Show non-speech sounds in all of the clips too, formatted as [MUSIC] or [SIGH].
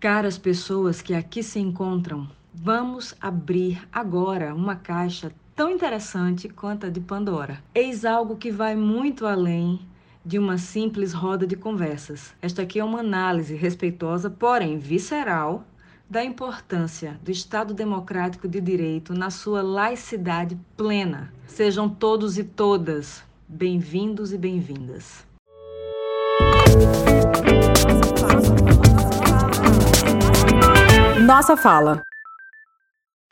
Caras pessoas que aqui se encontram, vamos abrir agora uma caixa tão interessante quanto a de Pandora. Eis algo que vai muito além de uma simples roda de conversas. Esta aqui é uma análise respeitosa, porém visceral, da importância do Estado Democrático de Direito na sua laicidade plena. Sejam todos e todas bem-vindos e bem-vindas. Nossa fala.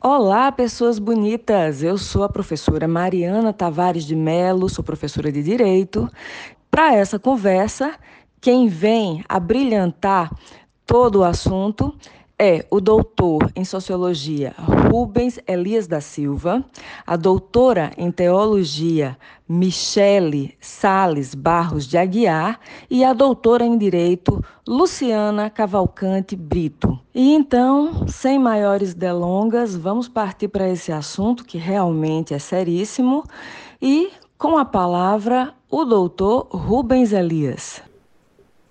Olá, pessoas bonitas! Eu sou a professora Mariana Tavares de Melo, sou professora de Direito. Para essa conversa, quem vem a brilhantar todo o assunto é o doutor em Sociologia Rubens Elias da Silva, a doutora em Teologia Michele Sales Barros de Aguiar e a doutora em Direito Luciana Cavalcante Brito. E então, sem maiores delongas, vamos partir para esse assunto que realmente é seríssimo e com a palavra o doutor Rubens Elias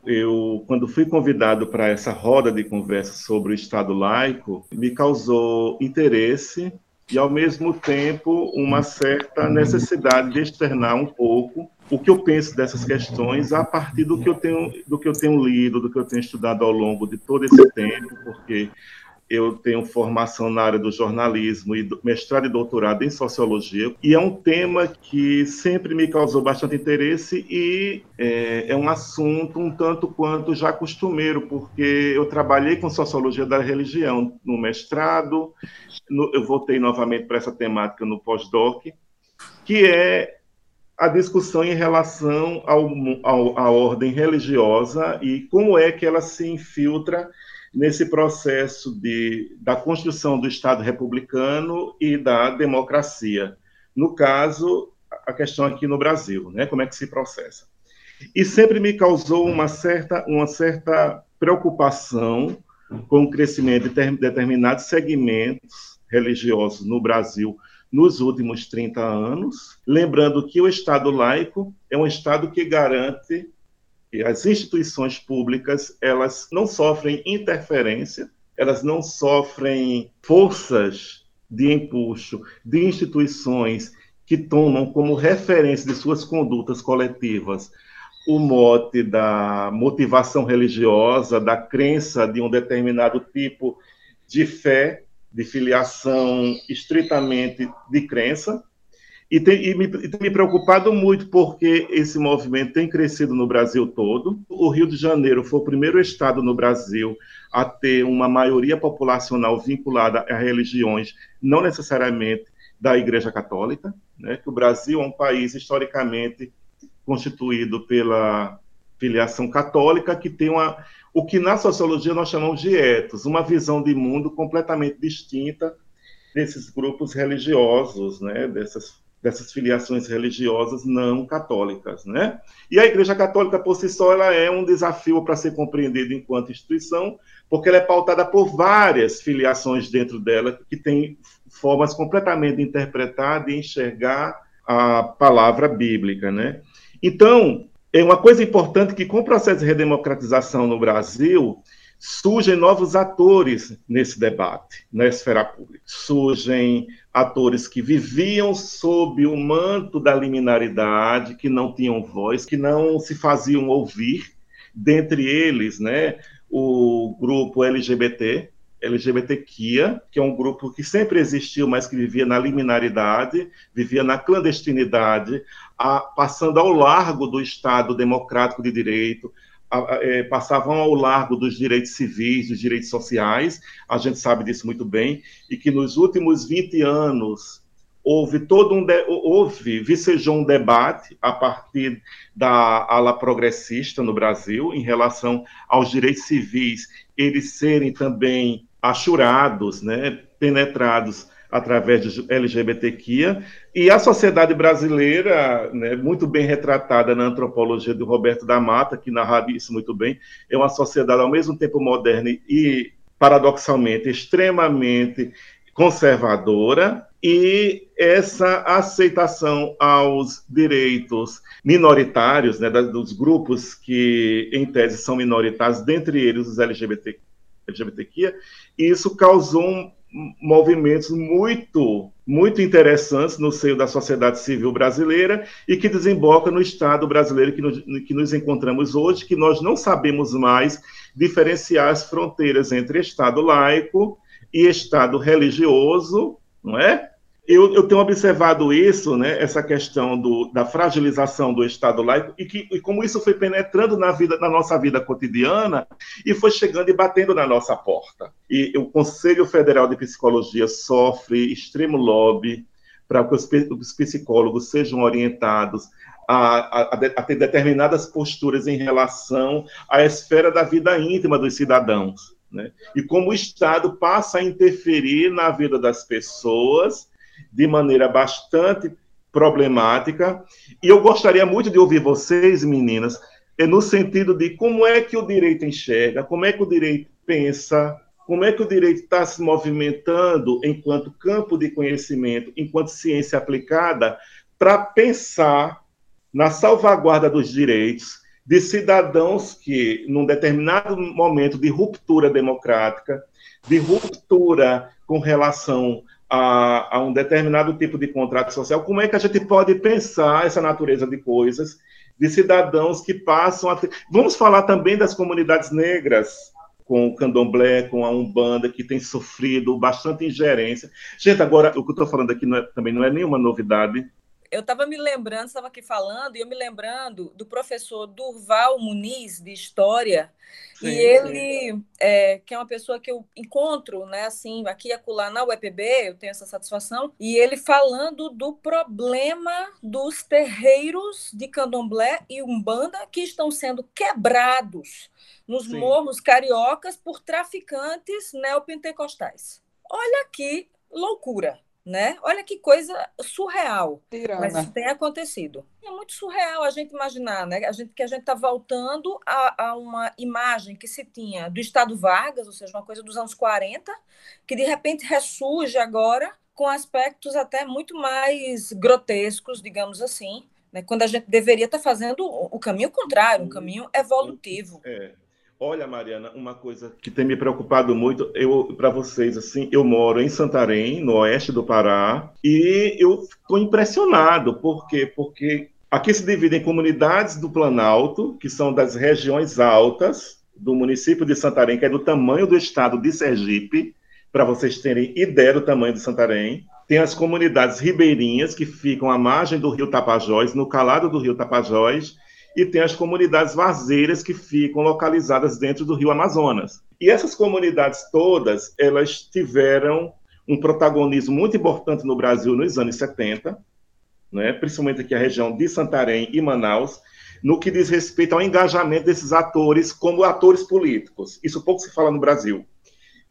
eu, quando fui convidado para essa roda de conversa sobre o Estado laico, me causou interesse e, ao mesmo tempo, uma certa necessidade de externar um pouco o que eu penso dessas questões a partir do que eu tenho, do que eu tenho lido, do que eu tenho estudado ao longo de todo esse tempo, porque eu tenho formação na área do jornalismo e mestrado e doutorado em sociologia, e é um tema que sempre me causou bastante interesse e é, é, um assunto um tanto quanto já costumeiro, porque eu trabalhei com sociologia da religião no mestrado, no, eu voltei novamente para essa temática no pós-doc, que é a discussão em relação ao, ao, à ordem religiosa e como é que ela se infiltra nesse processo de, da construção do Estado republicano e da democracia. No caso, a questão aqui no Brasil, né? como é que se processa. E sempre me causou uma certa, uma certa preocupação com o crescimento de determinados segmentos religiosos no Brasil nos últimos 30 anos, lembrando que o Estado laico é um Estado que garante as instituições públicas elas não sofrem interferência, elas não sofrem forças de empuxo de instituições que tomam como referência de suas condutas coletivas o mote da motivação religiosa, da crença de um determinado tipo de fé, de filiação estritamente de crença, e tem, e, me, e tem me preocupado muito porque esse movimento tem crescido no Brasil todo. O Rio de Janeiro foi o primeiro estado no Brasil a ter uma maioria populacional vinculada a religiões, não necessariamente da Igreja Católica, né? que o Brasil é um país historicamente constituído pela filiação católica, que tem uma, o que na sociologia nós chamamos de etos, uma visão de mundo completamente distinta desses grupos religiosos, né, dessas dessas filiações religiosas não católicas, né? E a Igreja Católica por si só ela é um desafio para ser compreendida enquanto instituição, porque ela é pautada por várias filiações dentro dela que têm formas completamente de interpretar, de enxergar a palavra bíblica, né? Então, é uma coisa importante que com o processo de redemocratização no Brasil, surgem novos atores nesse debate, na esfera pública. Surgem atores que viviam sob o manto da liminaridade, que não tinham voz, que não se faziam ouvir, dentre eles, né, o grupo LGBT, LGBTQIA, que é um grupo que sempre existiu, mas que vivia na liminaridade, vivia na clandestinidade, a, passando ao largo do Estado democrático de direito, passavam ao largo dos direitos civis, dos direitos sociais, a gente sabe disso muito bem, e que nos últimos 20 anos houve todo um de, houve vicejou um debate a partir da ala progressista no Brasil em relação aos direitos civis eles serem também achurados, né, penetrados através de LGBTQIA, e a sociedade brasileira, né, muito bem retratada na antropologia do Roberto da Mata, que narra isso muito bem, é uma sociedade ao mesmo tempo moderna e, paradoxalmente, extremamente conservadora, e essa aceitação aos direitos minoritários, né, dos grupos que, em tese, são minoritários, dentre eles os LGBT, LGBTQIA, isso causou um, movimentos muito, muito interessantes no seio da sociedade civil brasileira e que desemboca no Estado brasileiro que nos, que nos encontramos hoje, que nós não sabemos mais diferenciar as fronteiras entre Estado laico e Estado religioso, não é? Eu, eu, tenho observado isso, né, essa questão do, da fragilização do Estado laico e, que, e como isso foi penetrando na, vida, na nossa vida cotidiana e foi chegando e batendo na nossa porta. E o Conselho Federal de Psicologia sofre extremo lobby para que os, os psicólogos sejam orientados a, a, a, ter determinadas posturas em relação à esfera da vida íntima dos cidadãos. Né? E como o Estado passa a interferir na vida das pessoas de maneira bastante problemática. E eu gostaria muito de ouvir vocês, meninas, é no sentido de como é que o direito enxerga, como é que o direito pensa, como é que o direito está se movimentando enquanto campo de conhecimento, enquanto ciência aplicada, para pensar na salvaguarda dos direitos de cidadãos que, num determinado momento de ruptura democrática, de ruptura com relação a, a, um determinado tipo de contrato social, como é que a gente pode pensar essa natureza de coisas de cidadãos que passam a. Vamos falar também das comunidades negras, com o candomblé, com a Umbanda, que tem sofrido bastante ingerência. Gente, agora, o que eu estou falando aqui não é, também não é nenhuma novidade, eu estava me lembrando, estava aqui falando, e eu me lembrando do professor Durval Muniz, de História, sim, e ele, é, que é uma pessoa que eu encontro, né, assim, aqui e acolá na UEPB, eu tenho essa satisfação, e ele falando do problema dos terreiros de candomblé e umbanda que estão sendo quebrados nos sim. morros cariocas por traficantes neopentecostais. Olha que loucura! Né? Olha que coisa surreal. Tirana. Mas isso tem acontecido. É muito surreal a gente imaginar, né? A gente, que a gente está voltando a, a, uma imagem que se tinha do Estado Vargas, ou seja, uma coisa dos anos 40, que de repente ressurge agora com aspectos até muito mais grotescos, digamos assim, né? quando a gente deveria estar tá fazendo o caminho contrário, um caminho evolutivo. É. Olha, Mariana, uma coisa que tem me preocupado muito, eu para vocês assim, eu moro em Santarém, no oeste do Pará, e eu estou impressionado, por quê? Porque aqui se divide em comunidades do Planalto, que são das regiões altas do município de Santarém, que é do tamanho do estado de Sergipe, para vocês terem ideia do tamanho de Santarém. Tem as comunidades ribeirinhas, que ficam à margem do rio Tapajós, no calado do rio Tapajós, e tem as comunidades vazeiras que ficam localizadas dentro do Rio Amazonas. E essas comunidades todas, elas tiveram um protagonismo muito importante no Brasil nos anos 70, né, principalmente aqui a região de Santarém e Manaus, no que diz respeito ao engajamento desses atores como atores políticos. Isso pouco se fala no Brasil.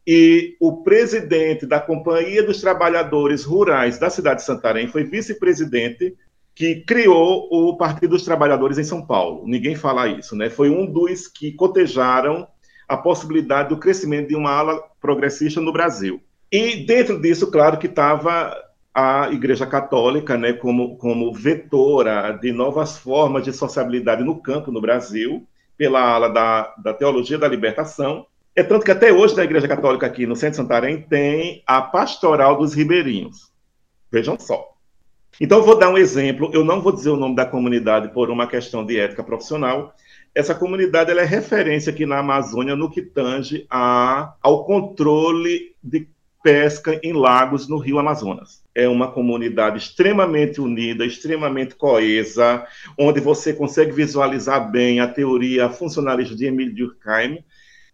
E o presidente da Companhia dos Trabalhadores Rurais da cidade de Santarém foi vice-presidente que criou o Partido dos Trabalhadores em São Paulo. Ninguém fala isso, né? Foi um dos que cotejaram a possibilidade do crescimento de uma ala progressista no Brasil. E dentro disso, claro que estava a Igreja Católica, né, como, como vetora de novas formas de sociabilidade no campo no Brasil, pela ala da, da Teologia da Libertação. É tanto que até hoje na Igreja Católica aqui no Centro Santarém tem a Pastoral dos Ribeirinhos. Vejam só. Então, vou dar um exemplo. Eu não vou dizer o nome da comunidade por uma questão de ética profissional. Essa comunidade é referência aqui na Amazônia no que tange a, ao controle de pesca em lagos no Rio Amazonas. É uma comunidade extremamente unida, extremamente coesa, onde você consegue visualizar bem a teoria funcionalista de Emile Durkheim,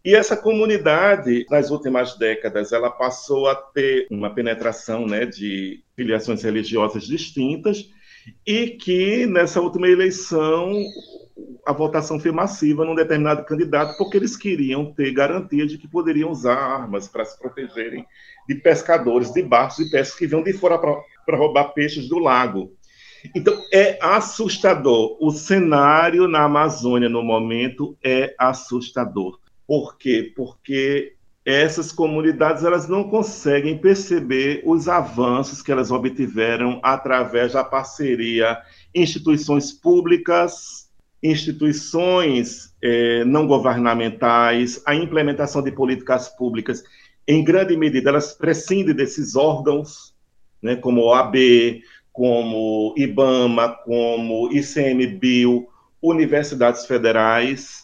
e essa comunidade, nas últimas décadas, ela passou a ter uma penetração né, de filiações religiosas distintas e que, nessa última eleição, a votação foi massiva num determinado candidato porque eles queriam ter garantia de que poderiam usar armas para se protegerem de pescadores de barcos e pescas que vinham de fora para roubar peixes do lago. Então, é assustador. O cenário na Amazônia, no momento, é assustador. Por quê? Porque essas comunidades elas não conseguem perceber os avanços que elas obtiveram através da parceria instituições públicas, instituições eh, não governamentais, a implementação de políticas públicas, em grande medida, elas prescindem desses órgãos, né, como OAB, como IBAMA, como ICMBio, universidades federais,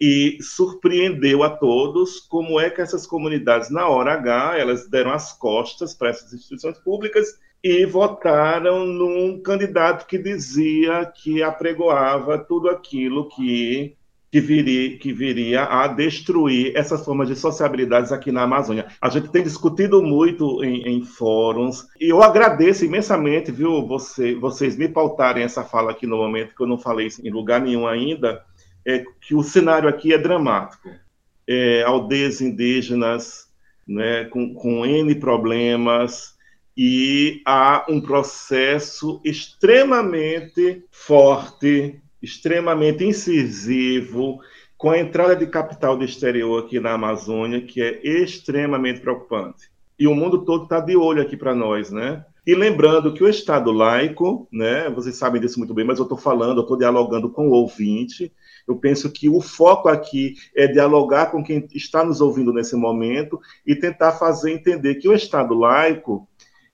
e surpreendeu a todos como é que essas comunidades, na hora H, elas deram as costas para essas instituições públicas e votaram num candidato que dizia que apregoava tudo aquilo que, que, viria, que viria a destruir essas formas de sociabilidades aqui na Amazônia. A gente tem discutido muito em, em fóruns, e eu agradeço imensamente, viu, você, vocês me pautarem essa fala aqui no momento, que eu não falei isso em lugar nenhum ainda, é que o cenário aqui é dramático. É, aldeias indígenas né, com, com N problemas, e há um processo extremamente forte, extremamente incisivo, com a entrada de capital do exterior aqui na Amazônia, que é extremamente preocupante. E o mundo todo está de olho aqui para nós, né? E lembrando que o Estado laico, né, vocês sabem disso muito bem, mas eu estou falando, eu estou dialogando com o ouvinte. Eu penso que o foco aqui é dialogar com quem está nos ouvindo nesse momento e tentar fazer entender que o Estado laico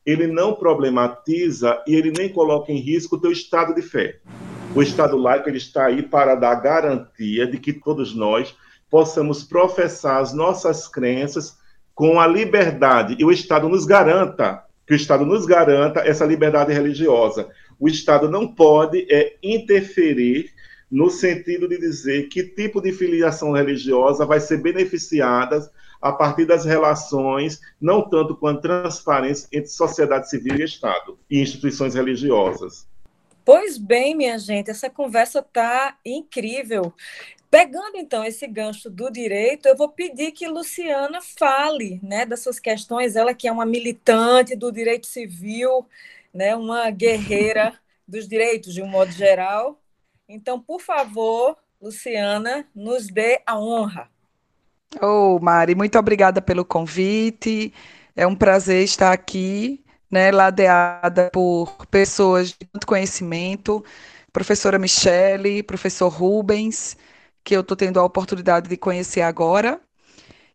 ele não problematiza e ele nem coloca em risco o teu estado de fé. O Estado laico ele está aí para dar garantia de que todos nós possamos professar as nossas crenças com a liberdade e o Estado nos garanta que o Estado nos garanta essa liberdade religiosa. O Estado não pode é, interferir no sentido de dizer que tipo de filiação religiosa vai ser beneficiada a partir das relações, não tanto quanto transparência entre sociedade civil e Estado e instituições religiosas. Pois bem, minha gente, essa conversa está incrível. Pegando então esse gancho do direito, eu vou pedir que Luciana fale, né, dessas questões. Ela que é uma militante do direito civil, né, uma guerreira dos direitos de um modo geral. Então, por favor, Luciana, nos dê a honra. Ô, oh, Mari, muito obrigada pelo convite. É um prazer estar aqui, né, ladeada por pessoas de muito conhecimento, professora Michele, professor Rubens, que eu estou tendo a oportunidade de conhecer agora.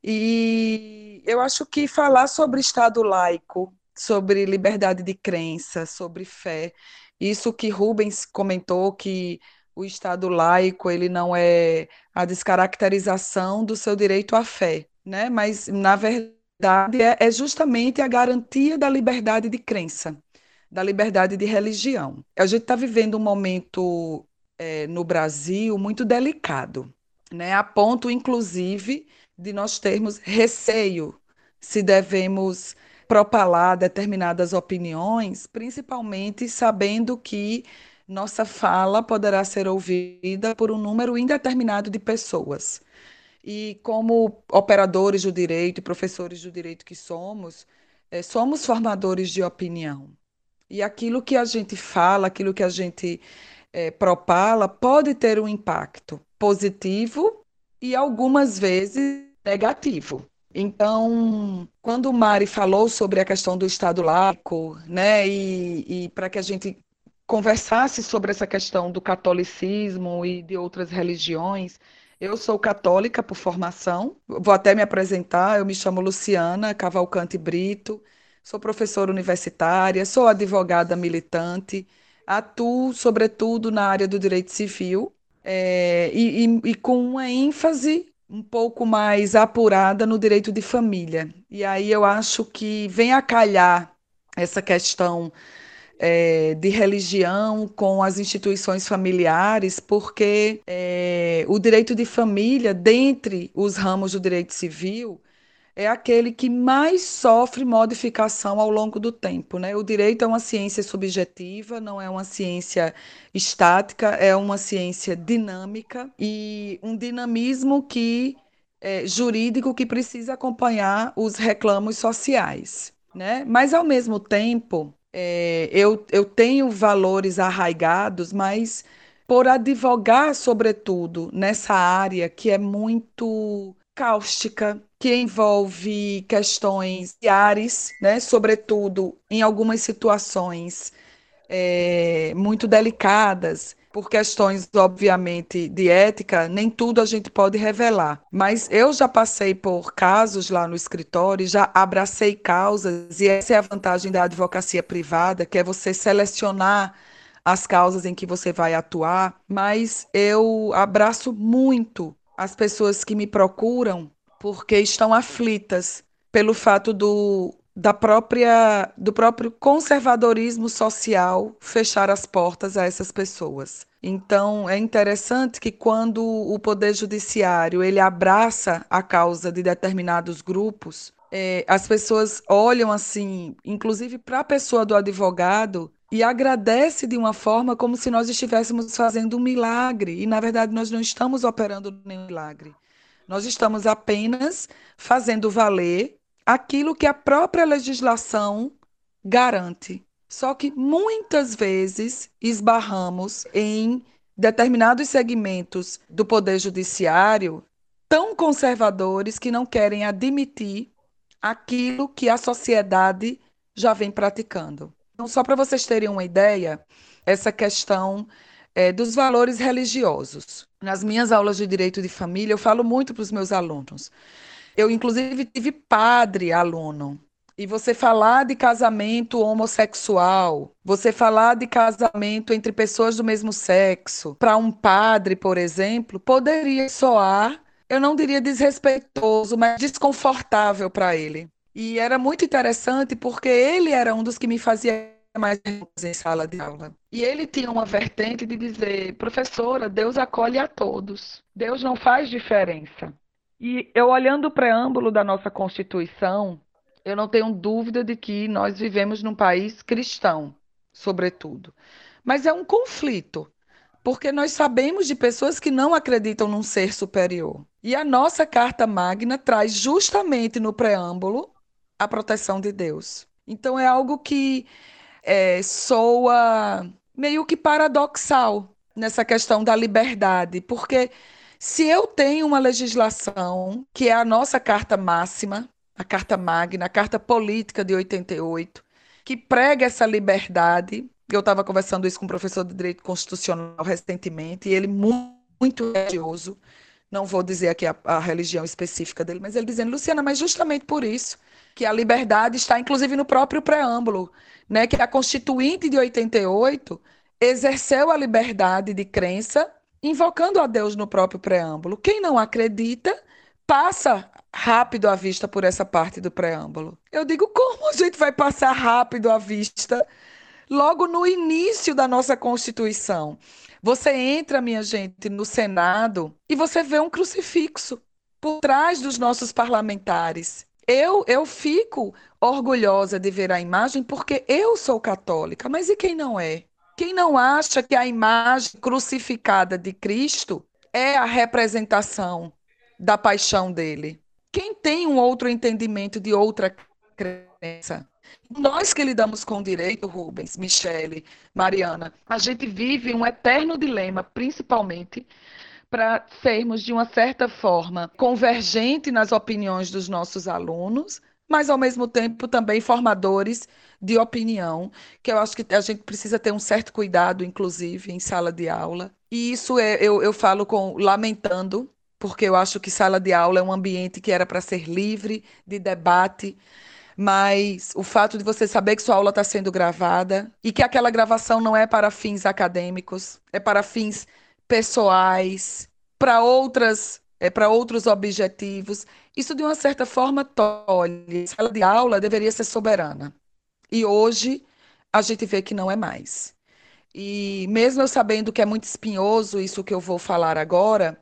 E eu acho que falar sobre Estado laico, sobre liberdade de crença, sobre fé, isso que Rubens comentou, que o Estado laico ele não é a descaracterização do seu direito à fé, né? Mas na verdade é, é justamente a garantia da liberdade de crença, da liberdade de religião. A gente está vivendo um momento é, no Brasil muito delicado, né? A ponto, inclusive, de nós termos receio se devemos propalar determinadas opiniões, principalmente sabendo que nossa fala poderá ser ouvida por um número indeterminado de pessoas. E como operadores do direito e professores do direito que somos, é, somos formadores de opinião. E aquilo que a gente fala, aquilo que a gente é, propala, pode ter um impacto positivo e algumas vezes negativo. Então, quando o Mari falou sobre a questão do Estado laico, né, e, e para que a gente conversasse sobre essa questão do catolicismo e de outras religiões. Eu sou católica por formação, vou até me apresentar. Eu me chamo Luciana Cavalcante Brito, sou professora universitária, sou advogada militante, atuo, sobretudo, na área do direito civil é, e, e, e com uma ênfase um pouco mais apurada no direito de família. E aí eu acho que vem a calhar essa questão é, de religião com as instituições familiares, porque é, o direito de família, dentre os ramos do direito civil, é aquele que mais sofre modificação ao longo do tempo. Né? O direito é uma ciência subjetiva, não é uma ciência estática, é uma ciência dinâmica e um dinamismo que é, jurídico que precisa acompanhar os reclamos sociais. Né? Mas, ao mesmo tempo, é, eu, eu tenho valores arraigados, mas por advogar, sobretudo, nessa área que é muito cáustica, que envolve questões diárias, né, sobretudo em algumas situações é, muito delicadas, por questões, obviamente, de ética, nem tudo a gente pode revelar. Mas eu já passei por casos lá no escritório, já abracei causas, e essa é a vantagem da advocacia privada, que é você selecionar as causas em que você vai atuar, mas eu abraço muito as pessoas que me procuram porque estão aflitas pelo fato do da própria do próprio conservadorismo social fechar as portas a essas pessoas. Então é interessante que quando o poder judiciário ele abraça a causa de determinados grupos, é, as pessoas olham assim, inclusive para a pessoa do advogado e agradece de uma forma como se nós estivéssemos fazendo um milagre e na verdade nós não estamos operando nenhum milagre. Nós estamos apenas fazendo valer aquilo que a própria legislação garante. Só que muitas vezes esbarramos em determinados segmentos do poder judiciário tão conservadores que não querem admitir aquilo que a sociedade já vem praticando. Então, só para vocês terem uma ideia, essa questão é, dos valores religiosos. Nas minhas aulas de direito de família, eu falo muito para os meus alunos. Eu, inclusive, tive padre aluno. E você falar de casamento homossexual, você falar de casamento entre pessoas do mesmo sexo, para um padre, por exemplo, poderia soar, eu não diria desrespeitoso, mas desconfortável para ele. E era muito interessante porque ele era um dos que me fazia mais em sala de aula. E ele tinha uma vertente de dizer, professora, Deus acolhe a todos. Deus não faz diferença. E eu olhando o preâmbulo da nossa Constituição, eu não tenho dúvida de que nós vivemos num país cristão, sobretudo. Mas é um conflito, porque nós sabemos de pessoas que não acreditam num ser superior. E a nossa Carta Magna traz justamente no preâmbulo a proteção de Deus. Então é algo que é, soa meio que paradoxal nessa questão da liberdade, porque se eu tenho uma legislação, que é a nossa carta máxima, a carta magna, a carta política de 88, que prega essa liberdade, eu estava conversando isso com um professor de direito constitucional recentemente, e ele muito, muito religioso, não vou dizer aqui a, a religião específica dele, mas ele dizendo, Luciana, mas justamente por isso que a liberdade está inclusive no próprio preâmbulo, né, que a Constituinte de 88 exerceu a liberdade de crença invocando a Deus no próprio preâmbulo. Quem não acredita passa rápido a vista por essa parte do preâmbulo. Eu digo, como a gente vai passar rápido a vista logo no início da nossa Constituição? Você entra, minha gente, no Senado e você vê um crucifixo por trás dos nossos parlamentares. Eu, eu fico orgulhosa de ver a imagem porque eu sou católica, mas e quem não é? Quem não acha que a imagem crucificada de Cristo é a representação da paixão dele? Quem tem um outro entendimento de outra crença? Nós que lidamos com direito, Rubens, Michele, Mariana, a gente vive um eterno dilema, principalmente para sermos, de uma certa forma, convergente nas opiniões dos nossos alunos, mas ao mesmo tempo também formadores de opinião, que eu acho que a gente precisa ter um certo cuidado, inclusive, em sala de aula. E isso é, eu, eu falo com lamentando, porque eu acho que sala de aula é um ambiente que era para ser livre de debate, mas o fato de você saber que sua aula está sendo gravada e que aquela gravação não é para fins acadêmicos, é para fins pessoais, para outras, é para outros objetivos, isso de uma certa forma tolhe. Sala de aula deveria ser soberana. E hoje a gente vê que não é mais. E mesmo eu sabendo que é muito espinhoso isso que eu vou falar agora,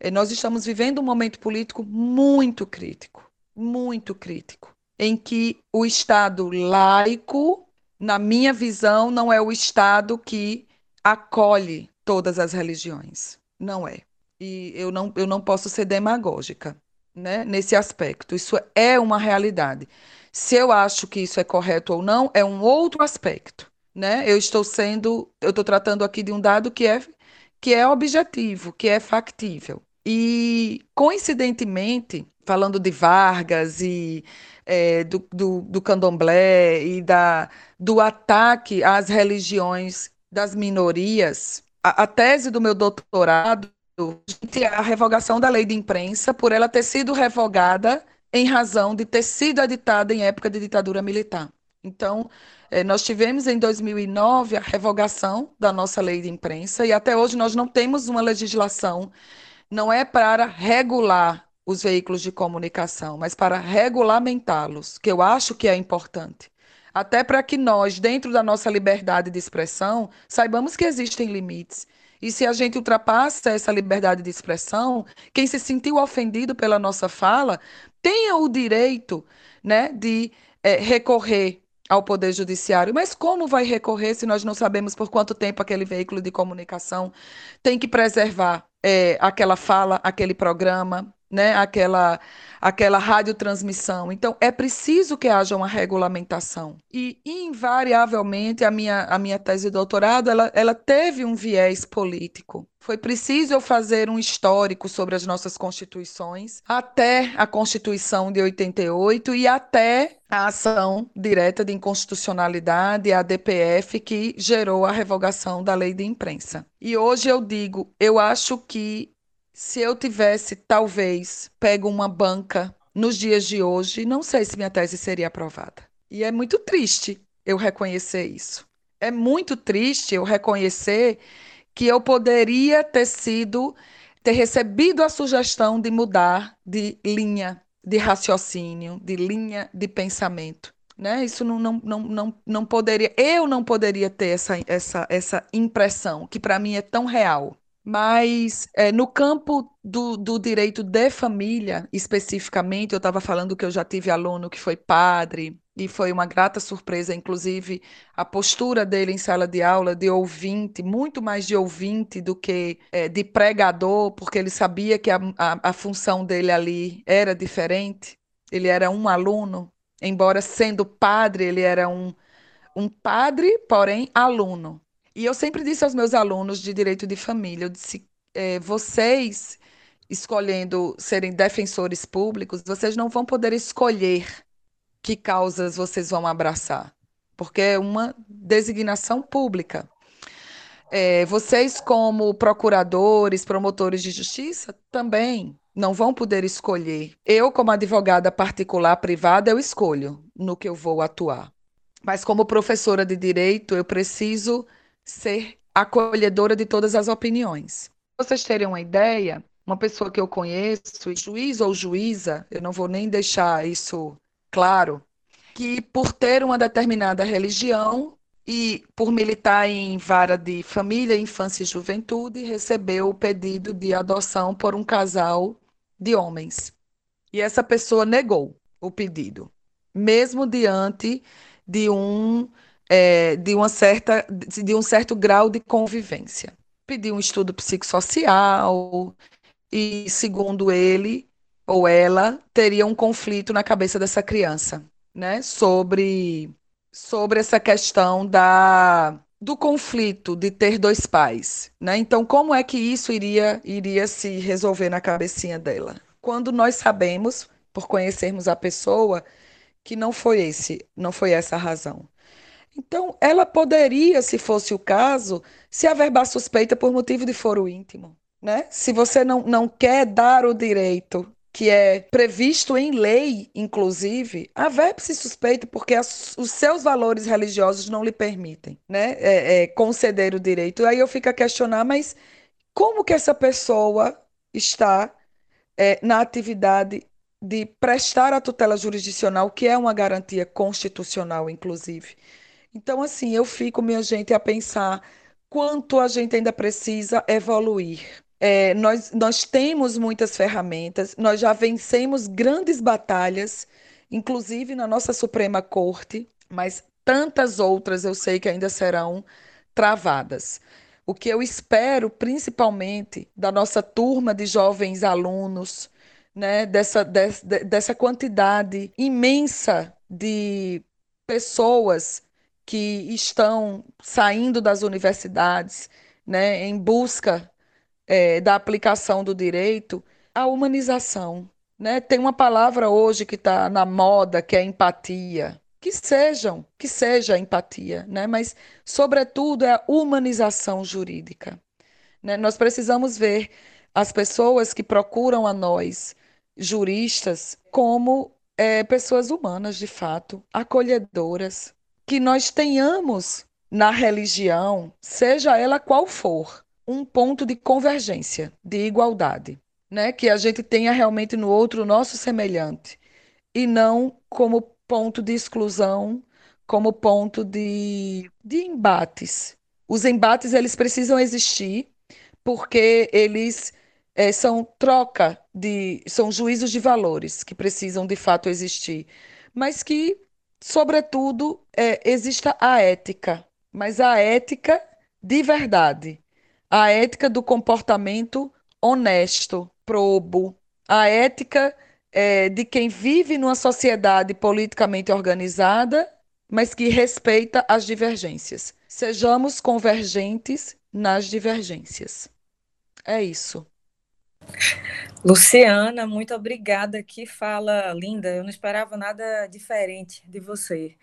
eh, nós estamos vivendo um momento político muito crítico, muito crítico, em que o Estado laico, na minha visão, não é o Estado que acolhe todas as religiões. Não é. E eu não, eu não posso ser demagógica né, nesse aspecto. Isso é uma realidade. Se eu acho que isso é correto ou não, é um outro aspecto. Né? Eu estou sendo, eu estou tratando aqui de um dado que é, que é objetivo, que é factível. E, coincidentemente, falando de Vargas e é, do, do, do candomblé e da, do ataque às religiões das minorias, a, a tese do meu doutorado é a revogação da lei de imprensa por ela ter sido revogada em razão de ter sido editada em época de ditadura militar. Então, eh, nós tivemos em 2009 a revogação da nossa lei de imprensa e até hoje nós não temos uma legislação, não é para regular os veículos de comunicação, mas para regulamentá-los, que eu acho que é importante. Até para que nós, dentro da nossa liberdade de expressão, saibamos que existem limites. E se a gente ultrapassa essa liberdade de expressão, quem se sentiu ofendido pela nossa fala tenha o direito né, de é, recorrer ao Poder Judiciário. Mas como vai recorrer se nós não sabemos por quanto tempo aquele veículo de comunicação tem que preservar é, aquela fala, aquele programa, né, aquela, aquela radiotransmissão. Então, é preciso que haja uma regulamentação. E, invariavelmente, a minha, a minha tese de doutorado, ela, ela teve um viés político. Foi preciso eu fazer um histórico sobre as nossas constituições, até a Constituição de 88 e até a ação direta de inconstitucionalidade, a DPF, que gerou a revogação da lei de imprensa. E hoje eu digo, eu acho que se eu tivesse, talvez, pego uma banca nos dias de hoje, não sei se minha tese seria aprovada. E é muito triste eu reconhecer isso. É muito triste eu reconhecer que eu poderia ter sido, ter recebido a sugestão de mudar de linha de raciocínio, de linha de pensamento. Né? Isso não, não, não, não, não poderia, eu não poderia ter essa, essa, essa impressão, que para mim é tão real. Mas é, no campo do, do, direito de família, especificamente, eu estava falando que eu já tive aluno que foi padre, e foi uma grata surpresa, inclusive, a postura dele em sala de aula de ouvinte, muito mais de ouvinte do que é, de pregador, porque ele sabia que a, a, a função dele ali era diferente. Ele era um aluno, embora sendo padre, ele era um, um padre, porém aluno. E eu sempre disse aos meus alunos de direito de família, eu disse, é, vocês escolhendo serem defensores públicos, vocês não vão poder escolher que causas vocês vão abraçar, porque é uma designação pública. É, vocês, como procuradores, promotores de justiça, também não vão poder escolher. Eu, como advogada particular privada, eu escolho no que eu vou atuar. Mas, como professora de direito, eu preciso ser acolhedora de todas as opiniões. Vocês terem uma ideia, uma pessoa que eu conheço, juiz ou juíza, eu não vou nem deixar isso claro, que por ter uma determinada religião e por militar em vara de família, infância e juventude, recebeu o pedido de adoção por um casal de homens. E essa pessoa negou o pedido, mesmo diante de um é, de, uma certa, de um certo grau de convivência. Pediu um estudo psicossocial e, segundo ele ou ela, teria um conflito na cabeça dessa criança, né? Sobre, sobre essa questão da, do conflito de ter dois pais, né? Então, como é que isso iria, iria se resolver na cabecinha dela? Quando nós sabemos, por conhecermos a pessoa, que não foi esse, não foi essa a razão. Então, ela poderia, se fosse o caso, se averbar suspeita por motivo de foro íntimo. Né? Se você não, não quer dar o direito que é previsto em lei, inclusive, averbe-se suspeita porque as, os seus valores religiosos não lhe permitem né? É, é, conceder o direito. Aí eu fico a questionar, mas como que essa pessoa está é, na atividade de prestar a tutela jurisdicional, que é uma garantia constitucional, inclusive? Então, assim, eu fico, minha gente, a pensar quanto a gente ainda precisa evoluir. É, nós, nós temos muitas ferramentas, nós já vencemos grandes batalhas, inclusive na nossa Suprema Corte, mas tantas outras eu sei que ainda serão travadas. O que eu espero, principalmente, da nossa turma de jovens alunos, né, dessa, de, dessa quantidade imensa de pessoas que estão saindo das universidades né, em busca é, da aplicação do direito, a humanização. Né? Tem uma palavra hoje que está na moda, que é empatia. Que sejam, que seja empatia, né? mas, sobretudo, é a humanização jurídica. Né? Nós precisamos ver as pessoas que procuram a nós, juristas, como é, pessoas humanas, de fato, acolhedoras, que nós tenhamos na religião, seja ela qual for, um ponto de convergência, de igualdade, né? Que a gente tenha realmente no outro o nosso semelhante e não como ponto de exclusão, como ponto de, de embates. Os embates eles precisam existir porque eles é, são troca de, são juízos de valores que precisam de fato existir, mas que, sobretudo, é, exista a ética, mas a ética de verdade, a ética do comportamento honesto, probo, a ética é, de quem vive numa sociedade politicamente organizada, mas que respeita as divergências. Sejamos convergentes nas divergências. É isso. Luciana, muito obrigada. Que fala linda. Eu não esperava nada diferente de você.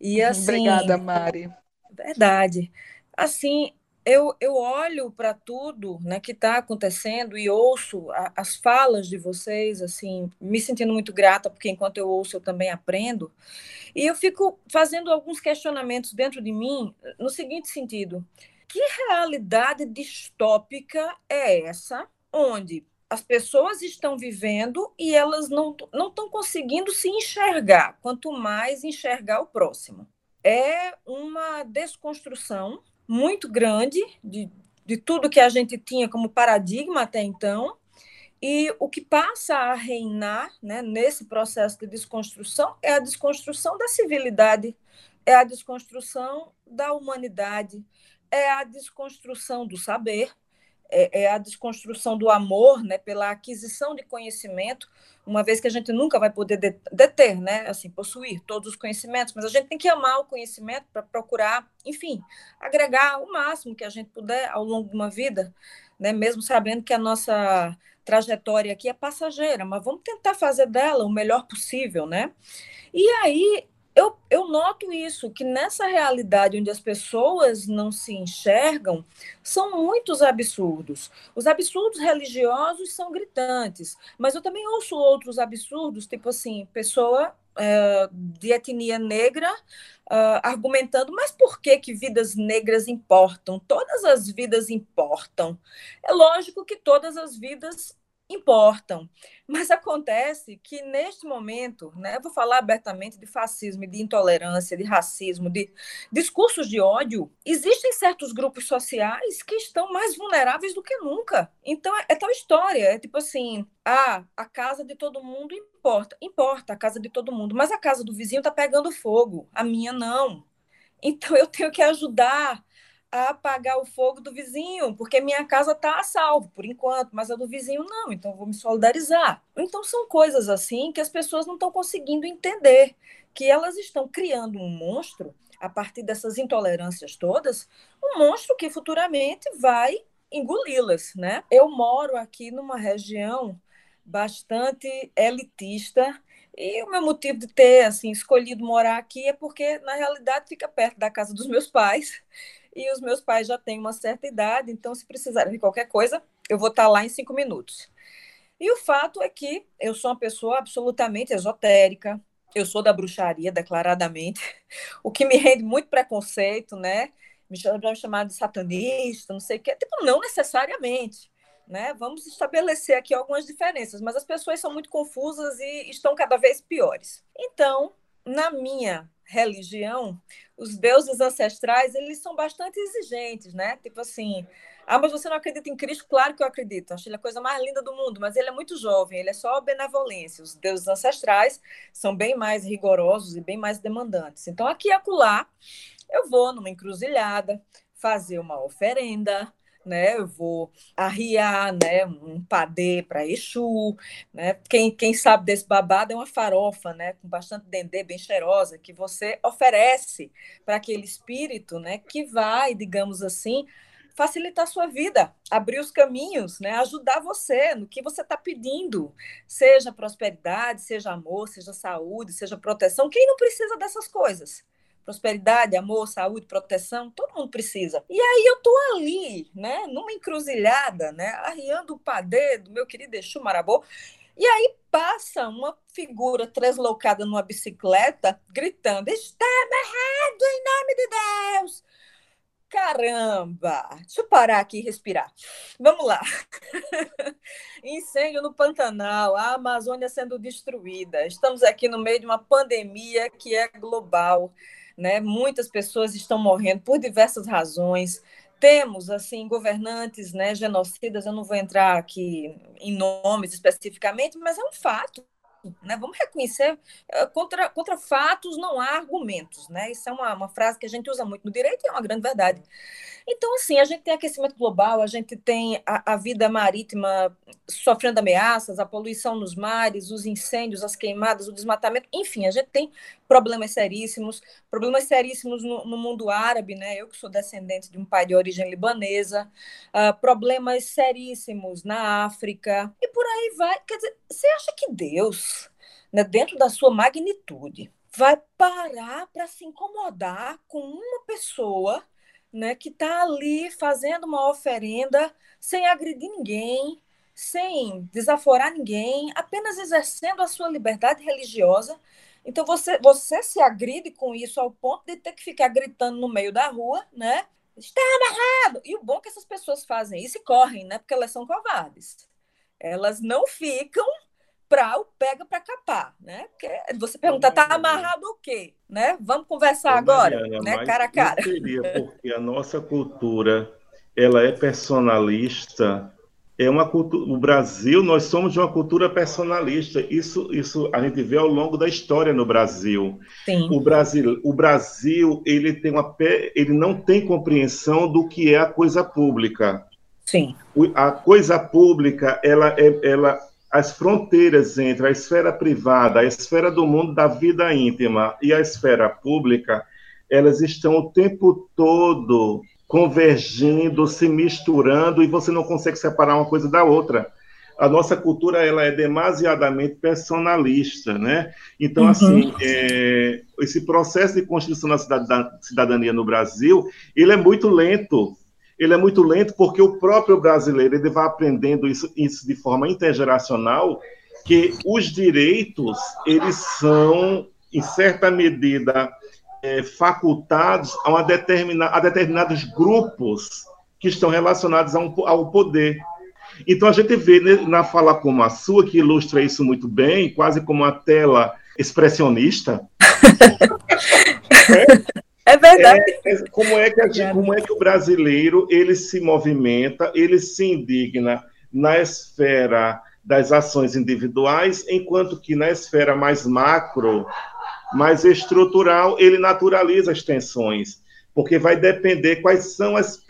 E [LAUGHS] assim, obrigada, Mari. Verdade. Assim, eu, eu olho para tudo né, que está acontecendo e ouço a, as falas de vocês, assim, me sentindo muito grata, porque enquanto eu ouço, eu também aprendo. E eu fico fazendo alguns questionamentos dentro de mim no seguinte sentido: que realidade distópica é essa, onde as pessoas estão vivendo e elas não estão conseguindo se enxergar, quanto mais enxergar o próximo? É uma desconstrução muito grande de, de tudo que a gente tinha como paradigma até então. E o que passa a reinar né, nesse processo de desconstrução é a desconstrução da civilidade, é a desconstrução da humanidade, é a desconstrução do saber, é, é, a desconstrução do amor, né, pela aquisição de conhecimento, uma vez que a gente nunca vai poder deter, né, assim, possuir todos os conhecimentos, mas a gente tem que amar o conhecimento para procurar, enfim, agregar o máximo que a gente puder ao longo de uma vida, né, mesmo sabendo que a nossa trajetória aqui é passageira, mas vamos tentar fazer dela o melhor possível, né? E aí eu, eu noto isso, que nessa realidade onde as pessoas não se enxergam, são muitos absurdos. Os absurdos religiosos são gritantes, mas eu também ouço outros absurdos, tipo assim, pessoa é, de etnia negra uh, argumentando, mas por que, que vidas negras importam? Todas as vidas importam. É lógico que todas as vidas importam. Mas acontece que, neste momento, né, vou falar abertamente de fascismo, de intolerância, de racismo, de discursos de ódio, existem certos grupos sociais que estão mais vulneráveis do que nunca. Então, é, é tal história, é tipo assim, ah, a casa de todo mundo importa. Importa a casa de todo mundo, mas a casa do vizinho está pegando fogo, a minha não. Então, eu tenho que ajudar a apagar o fogo do vizinho, porque minha casa está a salvo por enquanto, mas a do vizinho não, então vou me solidarizar. Então são coisas assim que as pessoas não estão conseguindo entender, que elas estão criando um monstro a partir dessas intolerâncias todas, um monstro que futuramente vai engoli-las, né? Eu moro aqui numa região bastante elitista e o meu motivo de ter assim escolhido morar aqui é porque na realidade fica perto da casa dos meus pais e os meus pais já têm uma certa idade, então se precisarem de qualquer coisa, eu vou estar lá em cinco minutos. E o fato é que eu sou uma pessoa absolutamente esotérica, eu sou da bruxaria, declaradamente, [LAUGHS] o que me rende muito preconceito, né? Me chamar de satanista, não sei o quê. Tipo, não necessariamente, né? Vamos estabelecer aqui algumas diferenças, mas as pessoas são muito confusas e estão cada vez piores. Então, na minha religião, os deuses ancestrais, eles são bastante exigentes, né? Tipo assim, ah, mas você não acredita em Cristo? Claro que eu acredito. Acho ele a coisa mais linda do mundo, mas ele é muito jovem, ele é só benevolência. Os deuses ancestrais são bem mais rigorosos e bem mais demandantes. Então, aqui e acolá, eu vou numa encruzilhada fazer uma oferenda, né? Eu vou arriar, né? Um padê para Exu, né? Quem, quem sabe desse babado é uma farofa, né? Com bastante dendê, bem cheirosa, que você oferece para aquele espírito, né? Que vai, digamos assim, facilitar a sua vida, abrir os caminhos, né? Ajudar você no que você está pedindo, seja prosperidade, seja amor, seja saúde, seja proteção. Quem não precisa dessas coisas? Prosperidade, amor, saúde, proteção, todo mundo precisa. E aí eu tô ali, né, numa encruzilhada, né, arriando o padê do meu querido Exu Marabô, e aí passa uma figura translocada numa bicicleta gritando: está amarrado em nome de Deus! Caramba! Deixa eu parar aqui e respirar. Vamos lá. [LAUGHS] Incêndio no Pantanal, a Amazônia sendo destruída. Estamos aqui no meio de uma pandemia que é global. Né? Muitas pessoas estão morrendo por diversas razões. Temos, assim, governantes né, genocidas, eu não vou entrar aqui em nomes especificamente, mas é um fato né? Vamos reconhecer, eh, contra, contra fatos não há argumentos, né? Isso é uma, uma frase que a gente usa muito no direito e é uma grande verdade. Então, assim, a gente tem aquecimento global, a gente tem a, a, vida marítima sofrendo ameaças, a poluição nos mares, os incêndios, as queimadas, o desmatamento, enfim, a gente tem problemas seríssimos, problemas seríssimos no, no mundo árabe, né? Eu que sou descendente de um pai de origem libanesa, uh, problemas seríssimos na África, e por aí vai. Quer dizer, você acha que Deus, né, dentro da sua magnitude, vai parar para se incomodar com uma pessoa né, que está ali fazendo uma oferenda sem agredir ninguém, sem desaforar ninguém, apenas exercendo a sua liberdade religiosa. Então você, você se agride com isso ao ponto de ter que ficar gritando no meio da rua, né? Está amarrado! E o bom é que essas pessoas fazem isso e correm, né? Porque elas são covardes. Elas não ficam para o pega para capar, né? Porque você pergunta, tá amarrado o quê? Né? Vamos conversar agora, né? Cara a cara. Seria porque a nossa cultura ela é personalista. É uma cultura, o Brasil, nós somos de uma cultura personalista. Isso, isso a gente vê ao longo da história no Brasil. Sim. O Brasil, o Brasil, ele tem uma, ele não tem compreensão do que é a coisa pública. Sim. A coisa pública, ela, é, ela as fronteiras entre a esfera privada, a esfera do mundo da vida íntima e a esfera pública, elas estão o tempo todo convergindo, se misturando e você não consegue separar uma coisa da outra. A nossa cultura ela é demasiadamente personalista, né? Então, uhum. assim, é, esse processo de construção da cidadania no Brasil, ele é muito lento ele é muito lento porque o próprio brasileiro ele vai aprendendo isso, isso de forma intergeracional, que os direitos eles são em certa medida é, facultados a, determina, a determinados grupos que estão relacionados um, ao poder. Então a gente vê né, na fala como a sua que ilustra isso muito bem, quase como uma tela expressionista. é, [LAUGHS] é verdade. É, é, como, é que gente, como é que o brasileiro ele se movimenta, ele se indigna na esfera das ações individuais, enquanto que na esfera mais macro, mais estrutural, ele naturaliza as tensões, porque vai depender quais são as,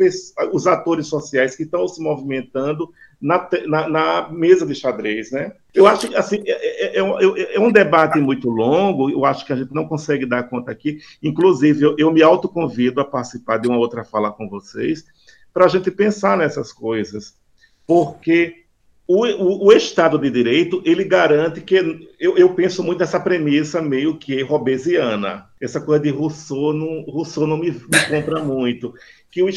os atores sociais que estão se movimentando na, na, na, mesa de xadrez, né? Eu acho que assim, é, é, é, é, um debate muito longo, eu acho que a gente não consegue dar conta aqui. Inclusive, eu, eu me autoconvido a participar de uma outra fala com vocês, para a gente pensar nessas coisas. Porque o, o, o, Estado de Direito, ele garante que. Eu, eu, penso muito nessa premissa meio que robesiana. Essa coisa de Rousseau não, Rousseau não me, me compra [LAUGHS] muito que, o,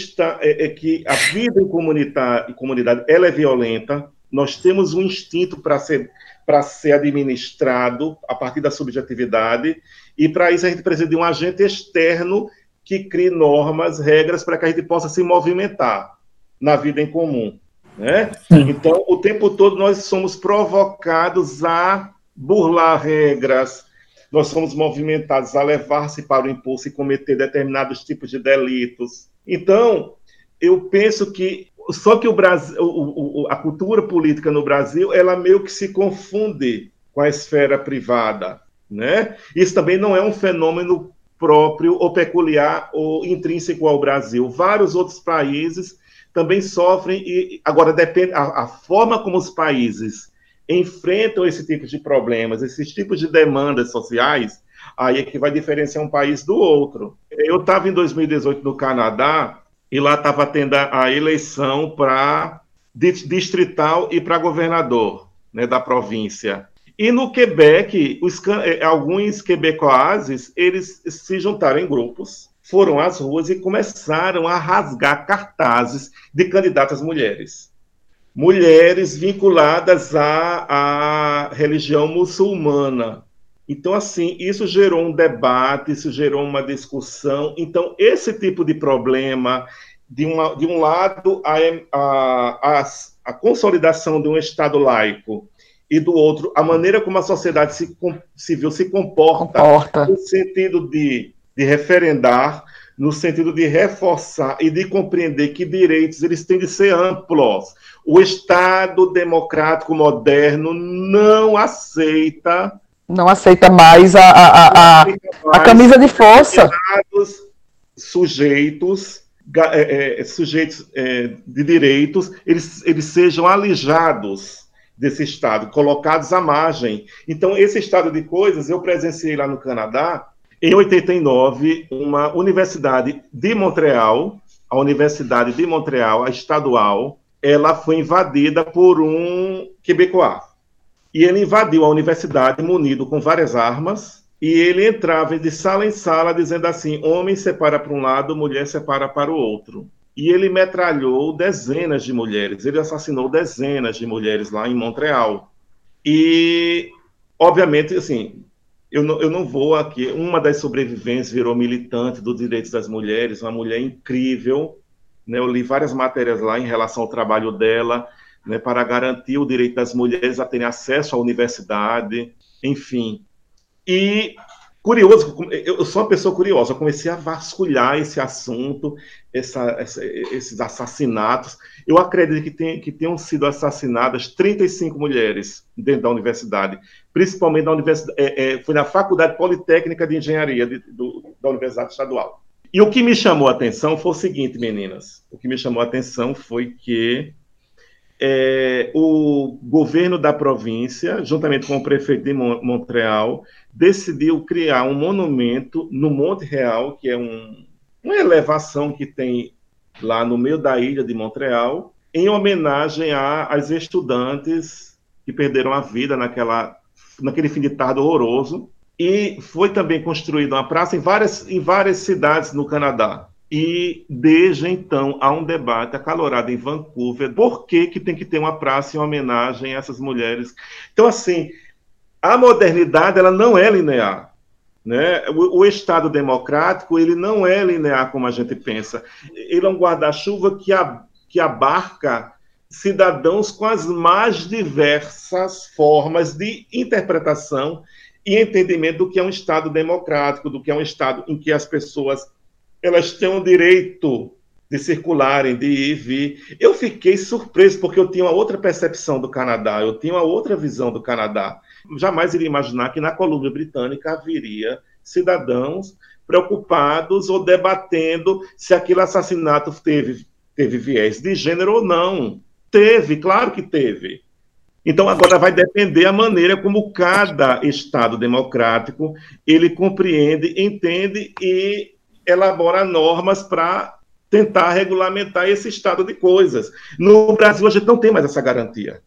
é, é que a vida em comunidade, comunidade ela é violenta, nós temos um instinto para ser, para ser administrado a partir da subjetividade, e para isso a gente precisa de um agente externo que crie normas, regras para que a gente possa se movimentar na vida em comum. Né? Então, o tempo todo nós somos provocados a burlar regras, nós somos movimentados a levar-se para o impulso e cometer determinados tipos de delitos. Então, eu penso que só que o Brasil, o, o, a cultura política no Brasil, ela meio que se confunde com a esfera privada, né? Isso também não é um fenômeno próprio ou peculiar ou intrínseco ao Brasil. Vários outros países também sofrem e agora depende a, a forma como os países enfrentam esse tipo de problemas, esses tipos de demandas sociais, aí é que vai diferenciar um país do outro. Eu estava em 2018 no Canadá e lá estava tendo a eleição para distrital e para governador né, da província. E no Quebec, os, eh, alguns quebecoises, eles se juntaram em grupos, foram às ruas e começaram a rasgar cartazes de candidatas mulheres. Mulheres vinculadas à, à religião muçulmana. Então, assim, isso gerou um debate, isso gerou uma discussão. Então, esse tipo de problema, de, uma, de um lado, a, a, a, a consolidação de um Estado laico, e do outro, a maneira como a sociedade civil se comporta, comporta. no sentido de, de referendar, no sentido de reforçar e de compreender que direitos eles têm de ser amplos. O Estado democrático moderno não aceita. Não aceita mais a, a, a, a, camisa de força. Sujeitos, é, é, sujeitos é, de direitos, eles, eles sejam alijados desse estado, colocados à margem. Então, esse estado de coisas eu presenciei lá no Canadá, em 89, uma universidade de Montreal, a Universidade de Montreal, a estadual, ela foi invadida por um quebecois. E ele invadiu a universidade munido com várias armas, e ele entrava de sala em sala dizendo assim: homem separa para um lado, mulher separa para o outro e ele metralhou dezenas de mulheres, ele assassinou dezenas de mulheres lá em Montreal. E, obviamente, assim, eu não, eu não vou aqui. Uma das sobreviventes virou militante dos direitos das mulheres, uma mulher incrível. Né? Eu li várias matérias lá em relação ao trabalho dela, né, para garantir o direito das mulheres a terem acesso à universidade, enfim. E curioso, eu sou uma pessoa curiosa, eu comecei a vasculhar esse assunto, essa, essa, esses assassinatos. Eu acredito que, tem, que tenham sido assassinadas 35 mulheres dentro da universidade, principalmente na universidade, é, é, foi na Faculdade Politécnica de Engenharia de, do, da Universidade Estadual. E o que me chamou a atenção foi o seguinte, meninas, o que me chamou a atenção foi que é, o governo da província, juntamente com o prefeito de Montreal, decidiu criar um monumento no Monte Real, que é um, uma elevação que tem lá no meio da ilha de Montreal, em homenagem às estudantes que perderam a vida naquela, naquele fim de tarde horroroso. E foi também construída uma praça em várias, em várias cidades no Canadá. E desde então há um debate acalorado em Vancouver por que, que tem que ter uma praça em homenagem a essas mulheres. Então, assim, a modernidade ela não é linear. Né? O, o, Estado democrático ele não é linear como a gente pensa. Ele é um guarda-chuva que, que abarca cidadãos com as mais diversas formas de interpretação e entendimento do que é um Estado democrático, do que é um Estado em que as pessoas elas têm o direito de circularem, de ir e vir. Eu fiquei surpreso, porque eu tinha uma outra percepção do Canadá, eu tinha uma outra visão do Canadá. Jamais iria imaginar que na Colômbia Britânica haveria cidadãos preocupados ou debatendo se aquele assassinato teve, teve viés de gênero ou não. Teve, claro que teve. Então agora vai depender a maneira como cada Estado democrático ele compreende, entende e elabora normas para tentar regulamentar esse estado de coisas. No Brasil, a gente não tem mais essa garantia.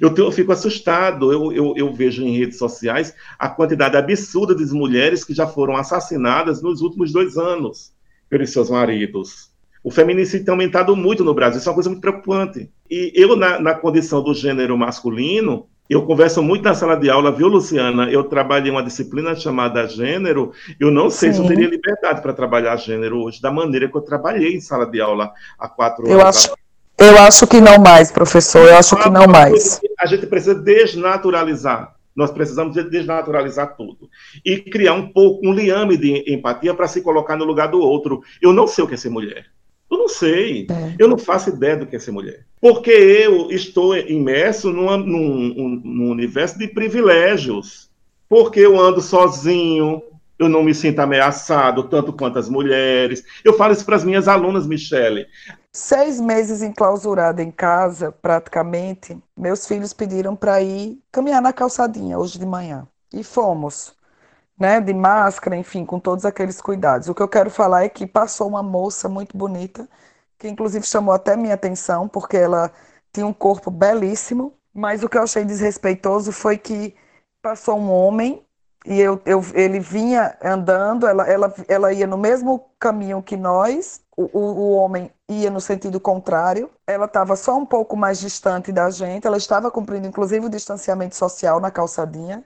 Eu, tenho, eu fico assustado, eu, eu, eu, vejo em redes sociais a quantidade absurda de mulheres que já foram assassinadas nos últimos dois anos pelos seus maridos. O feminicídio tem aumentado muito no Brasil, isso é uma coisa muito preocupante. E eu, na, na condição do gênero masculino, eu converso muito na sala de aula, viu, Luciana? Eu trabalhei uma disciplina chamada gênero. Eu não sei Sim. se eu teria liberdade para trabalhar gênero hoje, da maneira que eu trabalhei em sala de aula há quatro eu anos. Acho, eu acho que não mais, professor. Eu acho que não mais. A gente precisa desnaturalizar. Nós precisamos desnaturalizar tudo. E criar um pouco, um liame de empatia para se colocar no lugar do outro. Eu não sei o que é ser mulher. Eu não sei. É. Eu não faço ideia do que é ser mulher. Porque eu estou imerso numa, num, num universo de privilégios. Porque eu ando sozinho, eu não me sinto ameaçado, tanto quanto as mulheres. Eu falo isso para as minhas alunas, Michele. Seis meses enclausurada em casa, praticamente, meus filhos pediram para ir caminhar na calçadinha hoje de manhã. E fomos né, de máscara, enfim, com todos aqueles cuidados. O que eu quero falar é que passou uma moça muito bonita, que inclusive chamou até minha atenção, porque ela tinha um corpo belíssimo, Mas o que eu achei desrespeitoso foi que passou um homem e eu, eu, ele vinha andando, ela, ela, ela ia no mesmo caminho que nós, o, o, o homem ia no sentido contrário, ela estava só um pouco mais distante da gente, ela estava cumprindo inclusive o distanciamento social na calçadinha,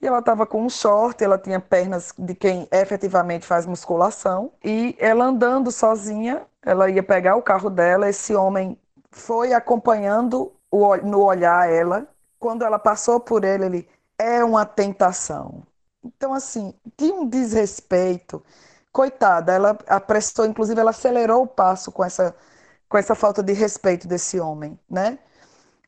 e ela estava com um short, ela tinha pernas de quem efetivamente faz musculação, e ela andando sozinha, ela ia pegar o carro dela, esse homem foi acompanhando o, no olhar ela, quando ela passou por ele, ele é uma tentação. Então, assim, de um desrespeito. Coitada, ela apressou, inclusive, ela acelerou o passo com essa, com essa falta de respeito desse homem, né?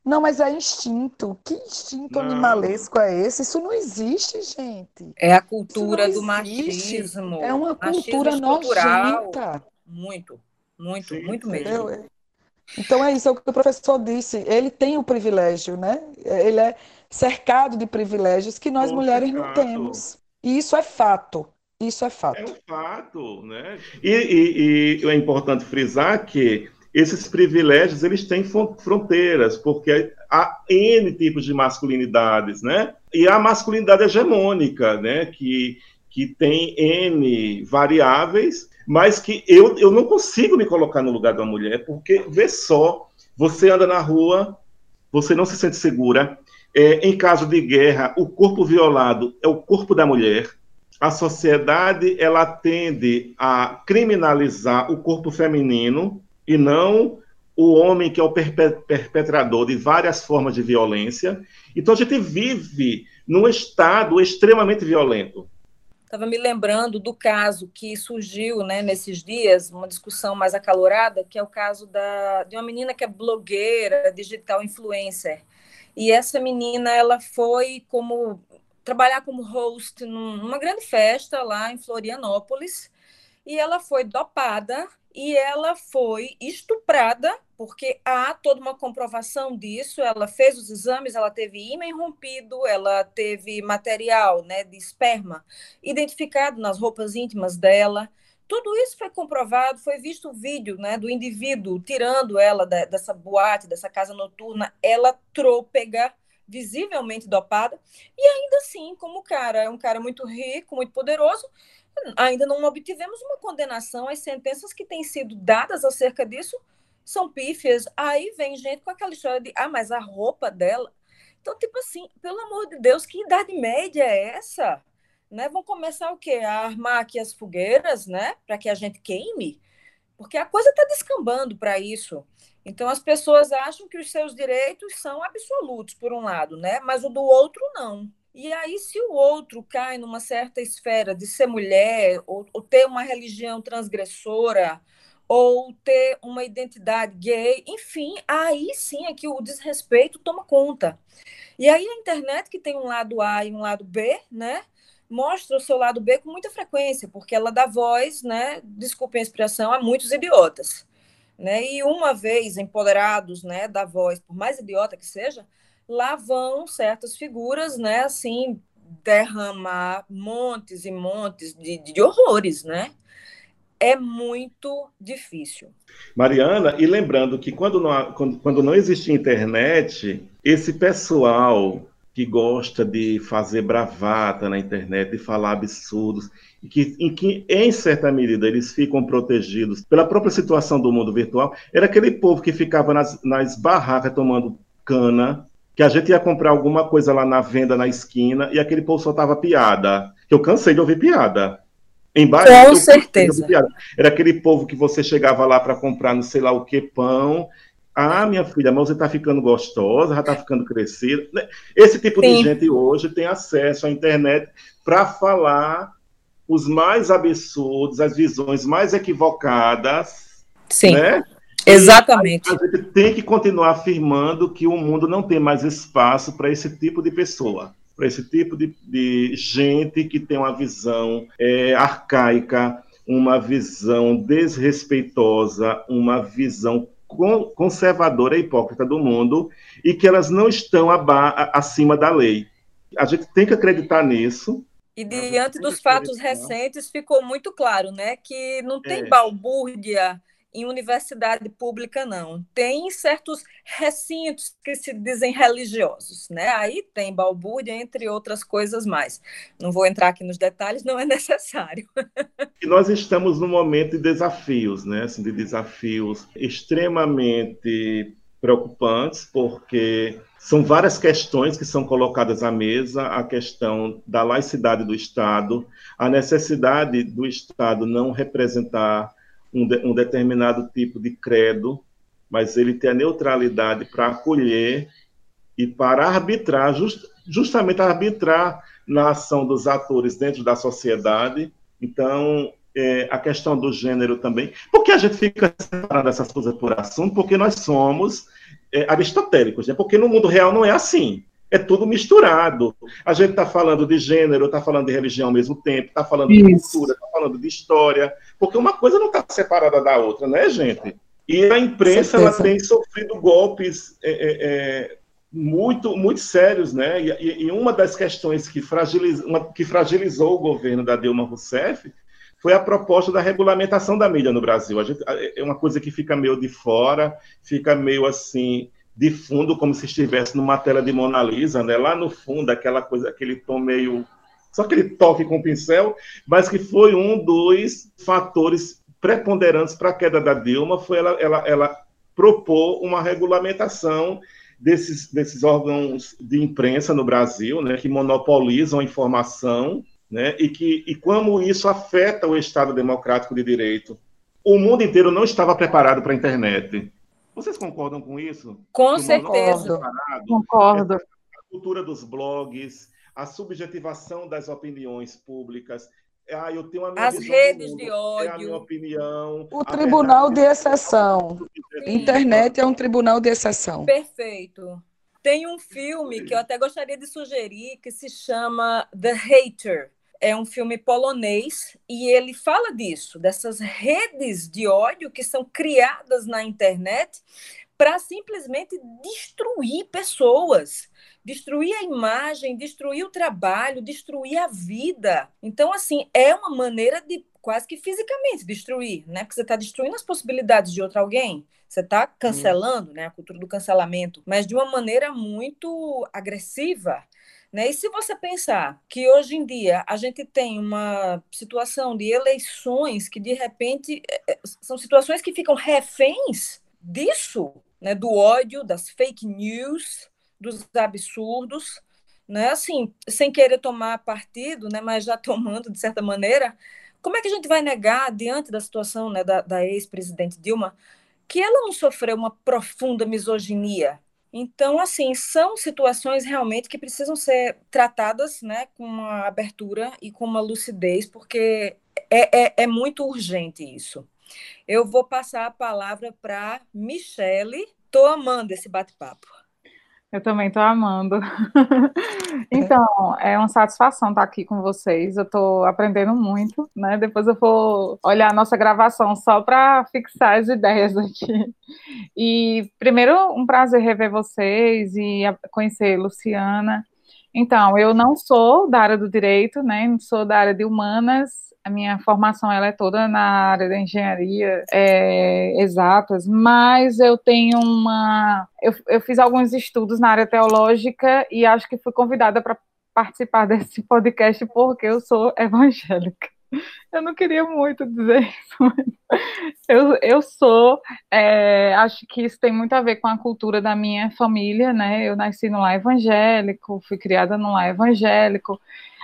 Não, mas é instinto. Que instinto não. animalesco é esse? Isso não existe, gente. É a cultura do machismo. É uma cultura nojenta. Muito, muito, Sim, muito mesmo. Então é isso, é o que o professor disse. Ele tem o privilégio, né? Ele é cercado de privilégios que nós mulheres cercado. não temos. E isso é fato. Isso é fato. É um fato, né? E, e, e é importante frisar que esses privilégios eles têm fronteiras, porque há N tipos de masculinidades, né? E a masculinidade hegemônica, né? Que, que tem N variáveis, mas que eu, eu não consigo me colocar no lugar da mulher, porque vê só, você anda na rua, você não se sente segura, é, em caso de guerra, o corpo violado é o corpo da mulher. A sociedade ela tende a criminalizar o corpo feminino e não o homem que é o perpetrador de várias formas de violência. Então a gente vive num estado extremamente violento. Estava me lembrando do caso que surgiu né, nesses dias, uma discussão mais acalorada, que é o caso da, de uma menina que é blogueira, digital influencer. E essa menina, ela foi como trabalhar como host numa grande festa lá em Florianópolis, e ela foi dopada e ela foi estuprada, porque há toda uma comprovação disso. Ela fez os exames, ela teve ímã rompido, ela teve material né, de esperma identificado nas roupas íntimas dela. Tudo isso foi comprovado, foi visto o vídeo né, do indivíduo tirando ela da, dessa boate, dessa casa noturna, ela trôpega, visivelmente dopada, e ainda assim, como o cara é um cara muito rico, muito poderoso, ainda não obtivemos uma condenação. As sentenças que têm sido dadas acerca disso são pífias. Aí vem gente com aquela história de, ah, mas a roupa dela. Então, tipo assim, pelo amor de Deus, que idade média é essa? né, vão começar o quê? A armar aqui as fogueiras, né, para que a gente queime, porque a coisa está descambando para isso. Então as pessoas acham que os seus direitos são absolutos por um lado, né, mas o do outro não. E aí, se o outro cai numa certa esfera de ser mulher, ou, ou ter uma religião transgressora, ou ter uma identidade gay, enfim, aí sim é que o desrespeito toma conta. E aí a internet, que tem um lado A e um lado B, né? Mostra o seu lado B com muita frequência, porque ela dá voz, né, desculpem a expressão, a muitos idiotas. Né? E uma vez empoderados né, da voz, por mais idiota que seja, lá vão certas figuras, né, assim, derramar montes e montes de, de horrores, né? É muito difícil. Mariana, e lembrando que quando não, quando, quando não existia internet, esse pessoal que gosta de fazer bravata na internet, de falar absurdos, e que, em que, em certa medida, eles ficam protegidos pela própria situação do mundo virtual, era aquele povo que ficava nas, nas barracas tomando cana, que a gente ia comprar alguma coisa lá na venda na esquina, e aquele povo soltava piada. Que eu cansei de ouvir piada. Embaixo, Com certeza. Era aquele povo que você chegava lá para comprar não sei lá o que pão, ah, minha filha, mas você está ficando gostosa, já está ficando crescida. Né? Esse tipo Sim. de gente hoje tem acesso à internet para falar os mais absurdos, as visões mais equivocadas. Sim. Né? Exatamente. A, a gente tem que continuar afirmando que o mundo não tem mais espaço para esse tipo de pessoa, para esse tipo de, de, gente que tem uma visão é, arcaica, uma visão desrespeitosa, uma visão conservadora e hipócrita do mundo e que elas não estão acima da lei. A gente tem que acreditar nisso. E diante dos fatos recentes ficou muito claro, né, que não tem é. balbúrdia em universidade pública, não. Tem certos recintos que se dizem religiosos, né? Aí tem balbúrdia, entre outras coisas mais. Não vou entrar aqui nos detalhes, não é [LAUGHS] necessário. E nós estamos num momento de desafios, né? Assim, de desafios extremamente preocupantes, porque são várias questões que são colocadas à mesa, a questão da laicidade do Estado, a necessidade do Estado não representar um, de, um determinado tipo de credo, mas ele ter a neutralidade para acolher e para arbitrar, just, justamente arbitrar na ação dos atores dentro da sociedade. Então, é, a questão do gênero também. Por que a gente fica separando essas coisas por assunto? Porque nós somos é, aristotélicos, né? porque no mundo real não é assim. É tudo misturado. A gente está falando de gênero, está falando de religião ao mesmo tempo, está falando Isso. de cultura, está falando de história, porque uma coisa não está separada da outra, né, gente? E a imprensa ela tem sofrido golpes é, é, é, muito, muito sérios, né? E, e, uma das questões que, fragiliz, uma, que fragilizou o governo da Dilma Rousseff foi a proposta da regulamentação da mídia no Brasil. Gente, é uma coisa que fica meio de fora, fica meio assim de fundo, como se estivesse numa tela de Mona Lisa, né? Lá no fundo, aquela coisa, aquele tom meio só aquele toque com o pincel, mas que foi um dos fatores preponderantes para a queda da Dilma, foi ela, ela, ela propor uma regulamentação desses, desses órgãos de imprensa no Brasil, né, que monopolizam a informação né, e, que, e como isso afeta o Estado democrático de direito. O mundo inteiro não estava preparado para a internet. Vocês concordam com isso? Com certeza. Concordo. A cultura dos blogs, a subjetivação das opiniões públicas. Ah, eu tenho a minha As redes mundo, de ódio. É a minha opinião. O tribunal de exceção. Sim. Internet é um tribunal de exceção. Perfeito. Tem um filme que eu até gostaria de sugerir que se chama The Hater é um filme polonês e ele fala disso, dessas redes de ódio que são criadas na internet para simplesmente destruir pessoas, destruir a imagem, destruir o trabalho, destruir a vida. Então, assim, é uma maneira de quase que fisicamente destruir, né? Porque você está destruindo as possibilidades de outro alguém. Você está cancelando, né? A cultura do cancelamento, mas de uma maneira muito agressiva. Né? E se você pensar que hoje em dia a gente tem uma situação de eleições que, de repente, é, é, são situações que ficam reféns disso, né? do ódio, das fake news, dos absurdos, né? assim, sem querer tomar partido, né? mas já [LAUGHS] tomando de certa maneira, como é que a gente vai negar, diante da situação né, da, da ex-presidente Dilma, que ela não sofreu uma profunda misoginia? Então, assim, são situações realmente que precisam ser tratadas né, com uma abertura e com uma lucidez, porque é, é, é muito urgente isso. Eu vou passar a palavra para Michele. Estou amando esse bate-papo. Eu também estou amando. [LAUGHS] então, é uma satisfação estar aqui com vocês. Eu estou aprendendo muito, né? Depois eu vou olhar a nossa gravação só para fixar as ideias aqui. E primeiro, um prazer rever vocês e conhecer Luciana. Então, eu não sou da área do direito, né? Sou da área de humanas a minha formação ela é toda na área da engenharia é, exatas, mas eu tenho uma. Eu, eu fiz alguns estudos na área teológica e acho que fui convidada para participar [LAUGHS] desse podcast porque eu sou evangélica. Eu não queria muito dizer isso, mas eu, eu sou, é, acho que isso tem muito a ver com a cultura da minha família, né? Eu nasci no lar evangélico, fui criada no lar evangélico,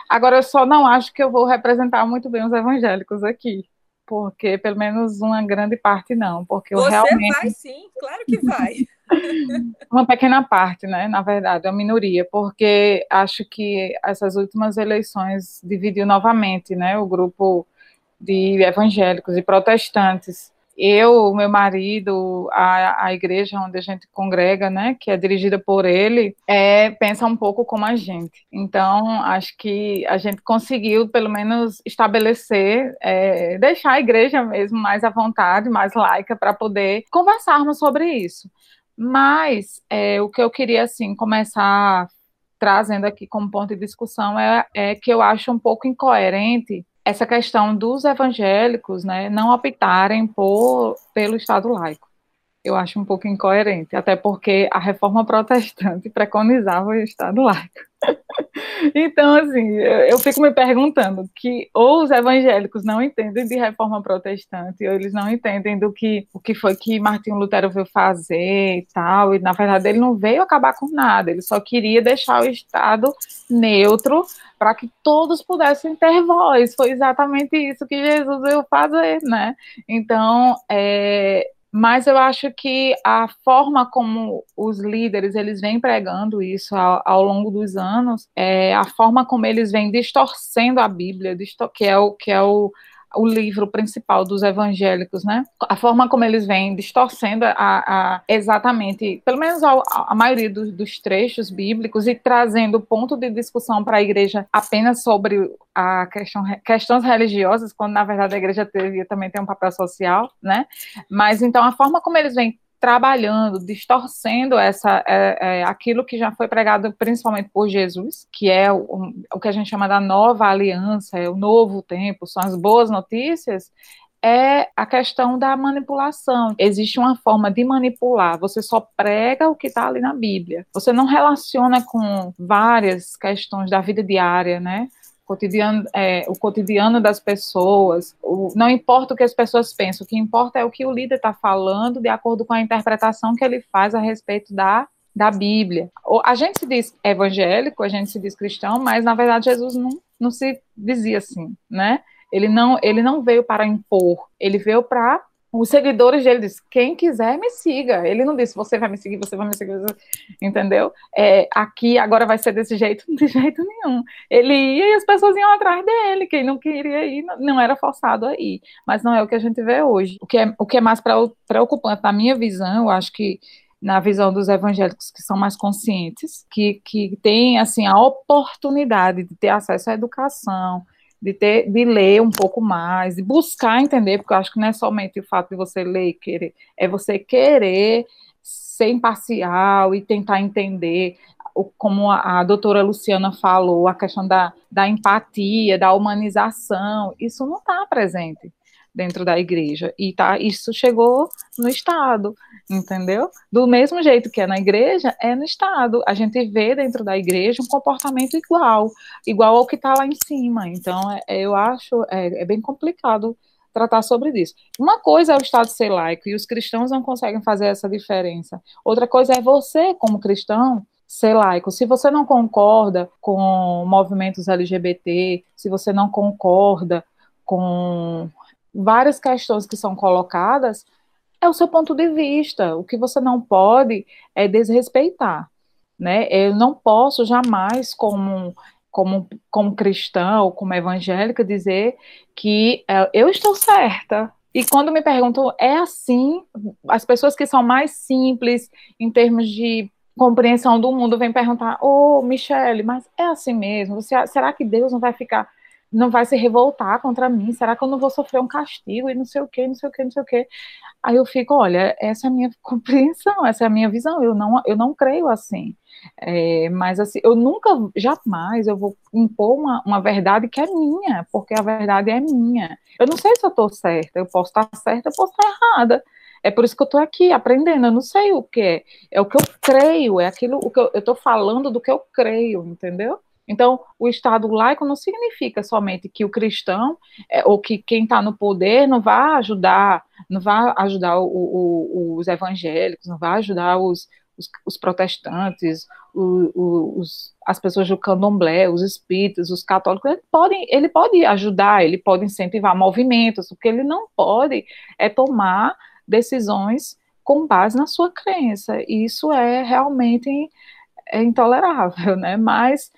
Agora, eu só não acho que eu vou representar muito bem os evangélicos aqui, porque pelo menos uma grande parte não, porque Você realmente... vai sim, claro que vai. [LAUGHS] uma pequena parte, né, na verdade, é uma minoria, porque acho que essas últimas eleições dividiu novamente, né, o grupo de evangélicos e protestantes eu, meu marido, a, a igreja onde a gente congrega, né, que é dirigida por ele, é, pensa um pouco como a gente. Então, acho que a gente conseguiu, pelo menos, estabelecer, é, deixar a igreja mesmo mais à vontade, mais laica, para poder conversarmos sobre isso. Mas é, o que eu queria, assim, começar trazendo aqui como ponto de discussão é, é que eu acho um pouco incoerente essa questão dos evangélicos né, não optarem por, pelo Estado laico eu acho um pouco incoerente, até porque a reforma protestante preconizava o Estado laico. [LAUGHS] então, assim, eu fico me perguntando que ou os evangélicos não entendem de reforma protestante, ou eles não entendem do que o que foi que Martinho Lutero veio fazer e tal, e na verdade ele não veio acabar com nada, ele só queria deixar o Estado neutro para que todos pudessem ter voz. Foi exatamente isso que Jesus veio fazer, né? Então, é, mas eu acho que a forma como os líderes eles vêm pregando isso ao, ao longo dos anos, é a forma como eles vêm distorcendo a Bíblia, que é o que é o o livro principal dos evangélicos, né? A forma como eles vêm distorcendo a, a exatamente, pelo menos a, a maioria dos, dos, trechos bíblicos e trazendo ponto de discussão para a igreja apenas sobre a questão, questões religiosas, quando na verdade a igreja devia também ter um papel social, né? Mas então a forma como eles vêm trabalhando, distorcendo essa, é, é, aquilo que já foi pregado principalmente por Jesus, que é o, o que a gente chama da nova aliança, é o novo tempo, são as boas notícias, é a questão da manipulação. Existe uma forma de manipular. Você só prega o que está ali na Bíblia. Você não relaciona com várias questões da vida diária, né? Cotidiano, é, o cotidiano das pessoas, o, não importa o que as pessoas pensam, o que importa é o que o líder está falando de acordo com a interpretação que ele faz a respeito da, da Bíblia. A gente se diz evangélico, a gente se diz cristão, mas na verdade Jesus não, não se dizia assim, né? Ele não, ele não veio para impor, ele veio para os seguidores dele disse, quem quiser me siga. Ele não disse, você vai me seguir, você vai me seguir, entendeu? É, aqui agora vai ser desse jeito, [LAUGHS] de jeito nenhum. Ele ia e as pessoas iam atrás dele. Quem não queria ir não era forçado a ir. Mas não é o que a gente vê hoje. O que é, o que é mais preocupante na minha visão, eu acho que na visão dos evangélicos que são mais conscientes, que, que têm assim a oportunidade de ter acesso à educação, de ter, de ler um pouco mais, de buscar entender, porque eu acho que não é somente o fato de você ler e querer, é você querer ser imparcial e tentar entender, como a, a doutora Luciana falou, a questão da, da empatia, da humanização, isso não está presente dentro da igreja. E tá, isso chegou no Estado, entendeu? Do mesmo jeito que é na igreja, é no Estado. A gente vê dentro da igreja um comportamento igual, igual ao que está lá em cima. Então, é, é, eu acho é, é bem complicado tratar sobre isso. Uma coisa é o Estado ser laico, e os cristãos não conseguem fazer essa diferença. Outra coisa é você, como cristão, ser laico. Se você não concorda com movimentos LGBT, se você não concorda com várias questões que são colocadas, é o seu ponto de vista. O que você não pode é desrespeitar. Né? Eu não posso jamais, como, como, como cristã ou como evangélica, dizer que é, eu estou certa. E quando me perguntam, é assim? As pessoas que são mais simples em termos de compreensão do mundo vêm perguntar: Ô, oh, Michele, mas é assim mesmo? Você, será que Deus não vai ficar não vai se revoltar contra mim? Será que eu não vou sofrer um castigo e não sei o que, não sei o que, não sei o que? Aí eu fico, olha, essa é a minha [LAUGHS] compreensão, essa é a minha visão, eu não, eu não creio assim. É, mas assim, eu nunca, jamais eu vou impor uma, uma verdade que é minha, porque a verdade é minha. Eu não sei se eu estou certa, eu posso estar certa, eu posso estar errada. É por isso que eu estou aqui aprendendo. Eu não sei o que é. É o que eu creio, é aquilo o que eu estou falando do que eu creio, entendeu? Então, o Estado laico não significa somente que o cristão é, ou que quem está no poder não vai ajudar, não vai ajudar o, o, os evangélicos, não vai ajudar os, os, os protestantes, os, as pessoas do candomblé, os espíritas, os católicos, ele pode, ele pode ajudar, ele pode incentivar movimentos, o que ele não pode é tomar decisões com base na sua crença. E isso é realmente é intolerável, né? Mas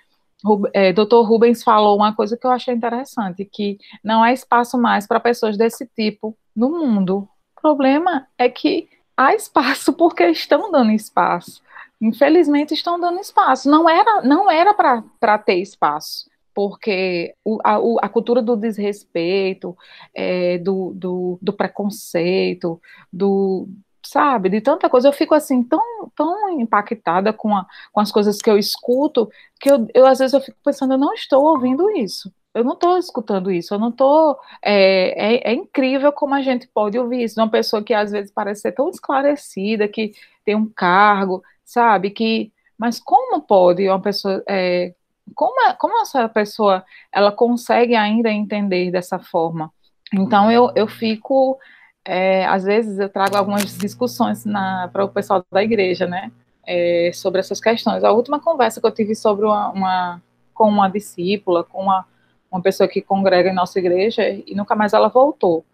é, Dr. Rubens falou uma coisa que eu achei interessante, que não há espaço mais para pessoas desse tipo no mundo. O problema é que há espaço porque estão dando espaço. Infelizmente estão dando espaço. Não era não era para ter espaço, porque a, a, cultura do desrespeito, é, do, do, do preconceito, do, sabe, de tanta coisa. Eu fico assim, tão, tão impactada com, a, com as coisas que eu escuto, que eu, eu às vezes eu fico pensando, eu não estou ouvindo isso. Eu não estou escutando isso, eu não estou. É, é, é, incrível como a gente pode ouvir isso de uma pessoa que às vezes parece ser tão esclarecida, que tem um cargo, sabe? Que, mas como pode uma pessoa. É, como, como essa pessoa ela consegue ainda entender dessa forma? Então eu, eu fico. É, às vezes eu trago algumas discussões para o pessoal da igreja, né? É, sobre essas questões. A última conversa que eu tive sobre uma, uma com uma discípula, com uma uma pessoa que congrega em nossa igreja e nunca mais ela voltou,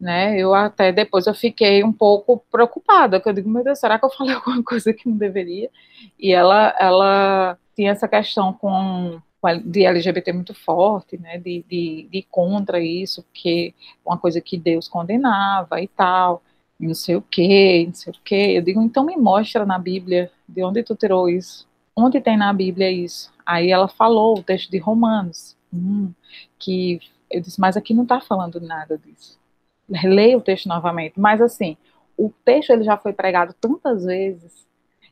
né? Eu até depois eu fiquei um pouco preocupada, que eu digo, meu Deus, será que eu falei [LAUGHS] alguma coisa que não deveria? E ela, ela tinha essa questão com de LGBT muito forte, né, de, de, de contra isso, porque uma coisa que Deus condenava e tal, não sei o que, não sei o que. Eu digo, então me mostra na Bíblia de onde tu tirou isso, onde tem na Bíblia isso. Aí ela falou o texto de Romanos, hum, que eu disse, mas aqui não está falando nada disso. Leia o texto novamente. Mas assim, o texto ele já foi pregado tantas vezes,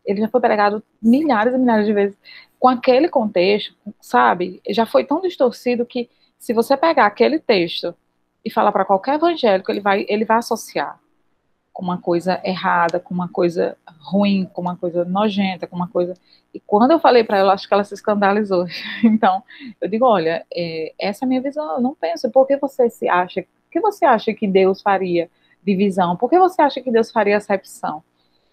ele já foi pregado milhares e milhares de vezes com aquele contexto, sabe? Já foi tão distorcido que se você pegar aquele texto e falar para qualquer evangélico, ele vai, ele vai associar com uma coisa errada, com uma coisa ruim, com uma coisa nojenta, com uma coisa. E quando eu falei para ela, acho que ela se escandalizou. [LAUGHS] Então, eu digo, olha, é, essa é a minha visão. Eu não penso. Por que você se acha? Por que você acha que Deus faria divisão? Por que você acha que Deus faria acepção?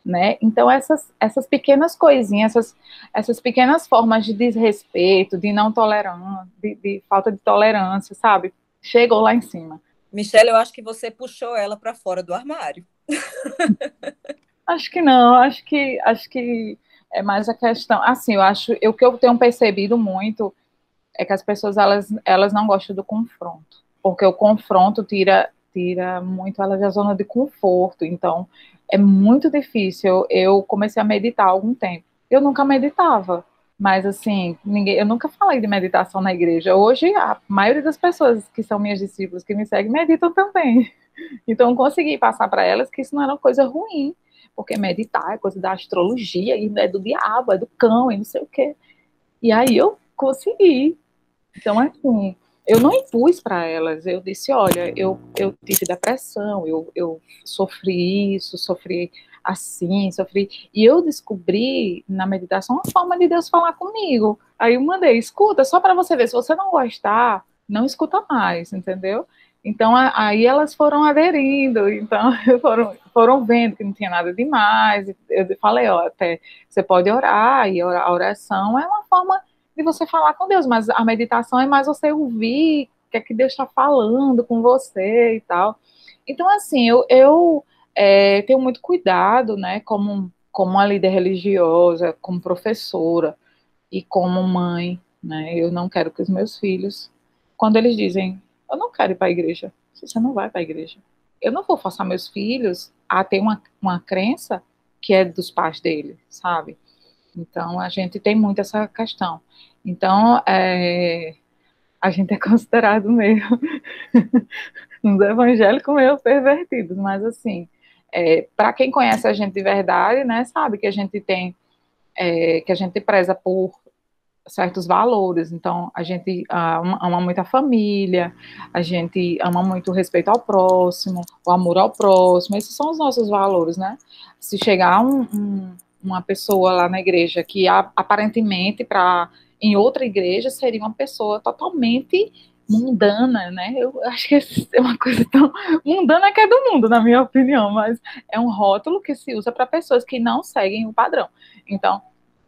Né? Então essas, essas pequenas coisinhas, essas, essas pequenas formas de desrespeito, de não tolerância, de, de falta de tolerância, sabe? Chegou lá em cima. Michelle, eu acho que você puxou ela para fora do armário. [LAUGHS] acho que não, acho que acho que é mais a questão. Assim, eu acho, o que eu tenho percebido muito é que as pessoas elas, elas não gostam do confronto, porque o confronto tira tira muito elas da zona de conforto. Então, é muito difícil. Eu comecei a meditar há algum tempo. Eu nunca meditava, mas assim, ninguém, eu nunca falei de meditação na igreja. Hoje, a maioria das pessoas que são minhas discípulas que me seguem meditam também. [LAUGHS] Então, consegui passar para elas que isso não era uma coisa ruim, porque meditar é coisa da astrologia, e é do diabo, é do cão, e não sei o quê. E aí eu consegui. Então, assim, eu não impus para elas, eu disse: olha, eu, eu tive depressão, eu, eu sofri isso, sofri assim, sofri. E eu descobri na meditação uma forma de Deus falar comigo. Aí eu mandei: escuta, só para você ver, se você não gostar, não escuta mais, entendeu? Então, aí elas foram aderindo, então [LAUGHS] foram, foram vendo que não tinha nada demais. Eu falei, ó, até você pode orar, e a oração é uma forma de você falar com Deus, mas a meditação é mais você ouvir o que é que Deus está falando com você e tal. Então, assim, eu, eu é, tenho muito cuidado, né, como, como uma líder religiosa, como professora e como mãe, né, eu não quero que os meus filhos, quando eles dizem, eu não quero ir para a igreja. Você não vai para a igreja. Eu não vou forçar meus filhos a ter uma, uma crença que é dos pais dele, sabe? Então, a gente tem muito essa questão. Então, é, a gente é considerado meio [LAUGHS] uns evangélicos meio pervertidos, mas assim, é, para quem conhece a gente de verdade, né, sabe que a gente tem, é, que a gente preza por certos valores. Então, a gente ama, ama, muito a família, a gente ama muito o respeito ao próximo, o amor ao próximo. Esses são os nossos valores, né? Se chegar um, um, uma pessoa lá na igreja que aparentemente para em outra igreja seria uma pessoa totalmente mundana, né? Eu acho que é uma coisa tão [LAUGHS] mundana que é do mundo, na minha opinião, mas é um rótulo que se usa para pessoas que não seguem o padrão. Então,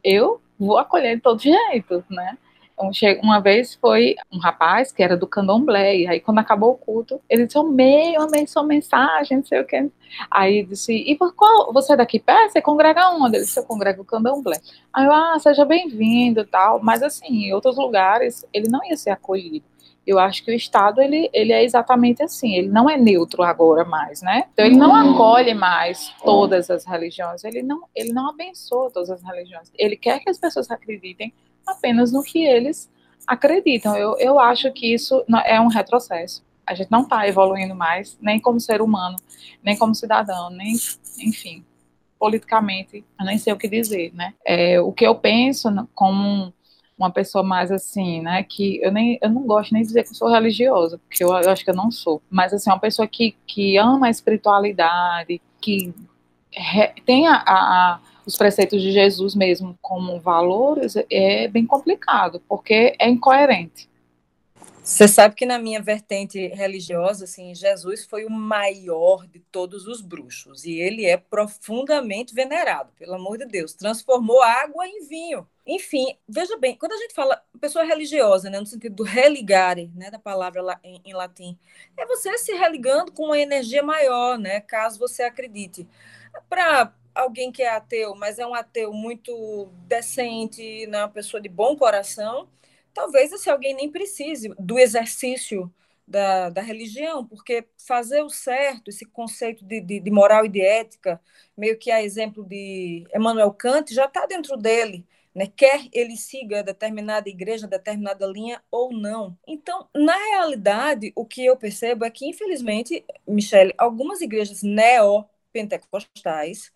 eu vou acolher de todo jeito, né? Então, uma vez foi um rapaz que era do candomblé, e aí quando acabou o culto, ele disse, amei, amei sua mensagem, não sei o que. Aí disse, e por qual, você é daqui perto? Você congrega onde? Ele disse, eu congrego o candomblé. Aí eu, ah, seja bem-vindo tal. Mas assim, em outros lugares, ele não ia ser acolhido. Eu acho que o Estado ele, ele é exatamente assim, ele não é neutro agora mais, né? Então ele não acolhe mais todas as religiões, ele não, ele não abençoa todas as religiões. Ele quer que as pessoas acreditem apenas no que eles acreditam. Eu, eu acho que isso é um retrocesso. A gente não está evoluindo mais, nem como ser humano, nem como cidadão, nem, enfim, politicamente, eu nem sei o que dizer, né? É, o que eu penso como uma pessoa mais assim, né, que eu nem eu não gosto nem de dizer que eu sou religiosa, porque eu, eu acho que eu não sou, mas assim, uma pessoa que, que ama a espiritualidade, que re, tem a, a, os preceitos de Jesus mesmo como valores, é bem complicado, porque é incoerente. Você sabe que na minha vertente religiosa, assim, Jesus foi o maior de todos os bruxos e ele é profundamente venerado, pelo amor de Deus. Transformou água em vinho. Enfim, veja bem, quando a gente fala pessoa religiosa, né, no sentido do religare, né, da palavra em, em latim, é você se religando com uma energia maior, né, caso você acredite. Para alguém que é ateu, mas é um ateu muito decente, né, uma pessoa de bom coração, talvez esse alguém nem precise do exercício da, da religião, porque fazer o certo, esse conceito de, de, de moral e de ética, meio que a exemplo de Emmanuel Kant, já está dentro dele. Né? Quer ele siga determinada igreja, determinada linha ou não. Então, na realidade, o que eu percebo é que, infelizmente, Michele, algumas igrejas neopentecostais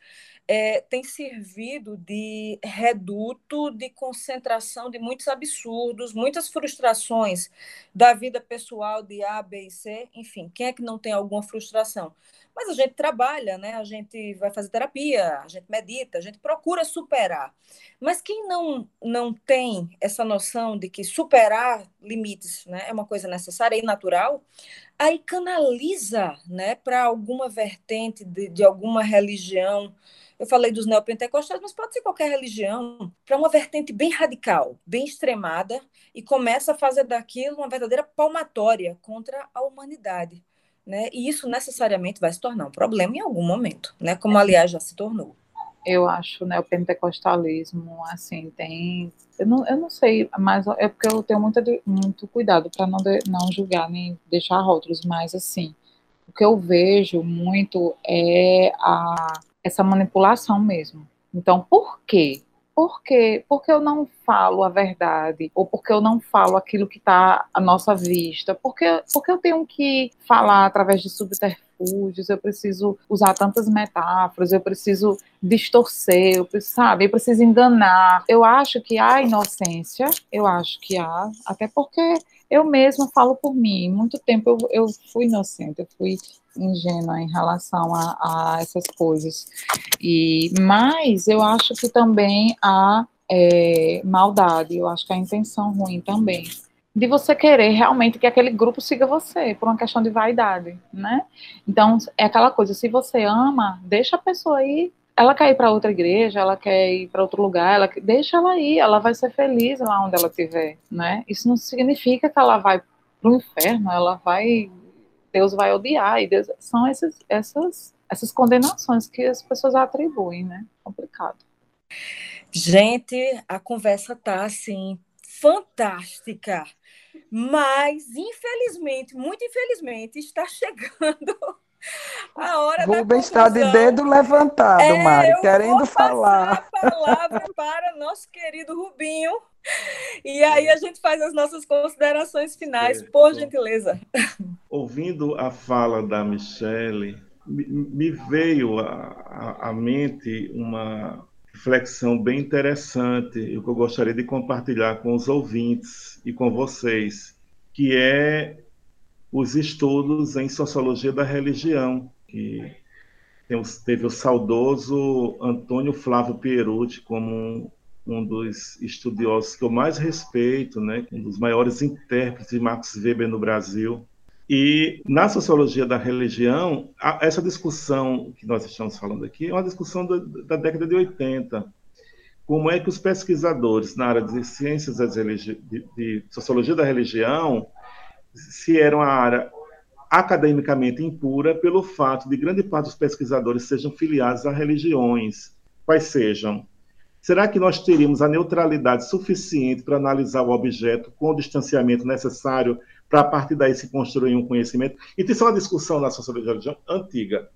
é, tem servido de reduto de concentração de muitos absurdos, muitas frustrações da vida pessoal de A, B e C, enfim, quem é que não tem alguma frustração? Mas a gente trabalha, né? A gente vai fazer terapia, a gente medita, a gente procura superar. Mas quem não não tem essa noção de que superar limites, né, é uma coisa necessária e natural, aí canaliza, né, para alguma vertente de, de alguma religião eu falei dos neopentecostais, mas pode ser qualquer religião, para uma vertente bem radical, bem extremada, e começa a fazer daquilo uma verdadeira palmatória contra a humanidade. Né? E isso necessariamente vai se tornar um problema em algum momento, né? como aliás já se tornou. Eu acho né, o pentecostalismo, assim, tem. Eu não, eu não sei, mas é porque eu tenho muito, muito cuidado para não, não julgar nem deixar rótulos, mas assim, o que eu vejo muito é a essa manipulação mesmo. Então, por quê? Por quê? Porque eu não falo a verdade, ou porque eu não falo aquilo que está à nossa vista, porque, porque eu tenho que falar através de subterfúgios, eu preciso usar tantas metáforas, eu preciso distorcer, eu preciso, sabe, eu preciso enganar. Eu acho que há inocência, eu acho que há, até porque eu mesma falo por mim. Muito tempo eu, eu fui inocente, eu fui ingênua em relação a, a essas coisas. E mas eu acho que também há é, maldade. Eu acho que há intenção ruim também de você querer realmente que aquele grupo siga você por uma questão de vaidade, né? Então é aquela coisa. Se você ama, deixa a pessoa ir ela quer ir para outra igreja, ela quer ir para outro lugar, ela deixa ela ir, ela vai ser feliz lá onde ela estiver, né? Isso não significa que ela vai para o inferno, ela vai, Deus vai odiar e Deus, são essas, essas, essas condenações que as pessoas atribuem, né? Complicado. Gente, a conversa tá assim fantástica, mas infelizmente, muito infelizmente, está [LAUGHS] chegando a hora Rubens está de dedo levantado, é, Mari, querendo falar. a palavra [LAUGHS] para nosso querido Rubinho. E aí a gente faz as nossas considerações finais, por gentileza. Ouvindo a fala da Michele, me veio à mente uma reflexão bem interessante, e que eu gostaria de compartilhar com os ouvintes e com vocês, que é os estudos em sociologia da religião, que teve o saudoso Antônio Flávio Pierucci como um, dos estudiosos que eu mais respeito, né, um dos maiores intérpretes de Max Weber no Brasil. E na sociologia da religião, essa discussão que nós estamos falando aqui é uma discussão da, da década de 80. Como é que os pesquisadores na área de ciências de, de sociologia da religião se era uma área academicamente impura pelo fato de grande parte dos pesquisadores sejam filiados a religiões, quais sejam. Será que nós teríamos a neutralidade suficiente para analisar o objeto com o distanciamento necessário para, a partir daí, se construir um conhecimento? E isso é uma discussão na sociologia da religião antiga.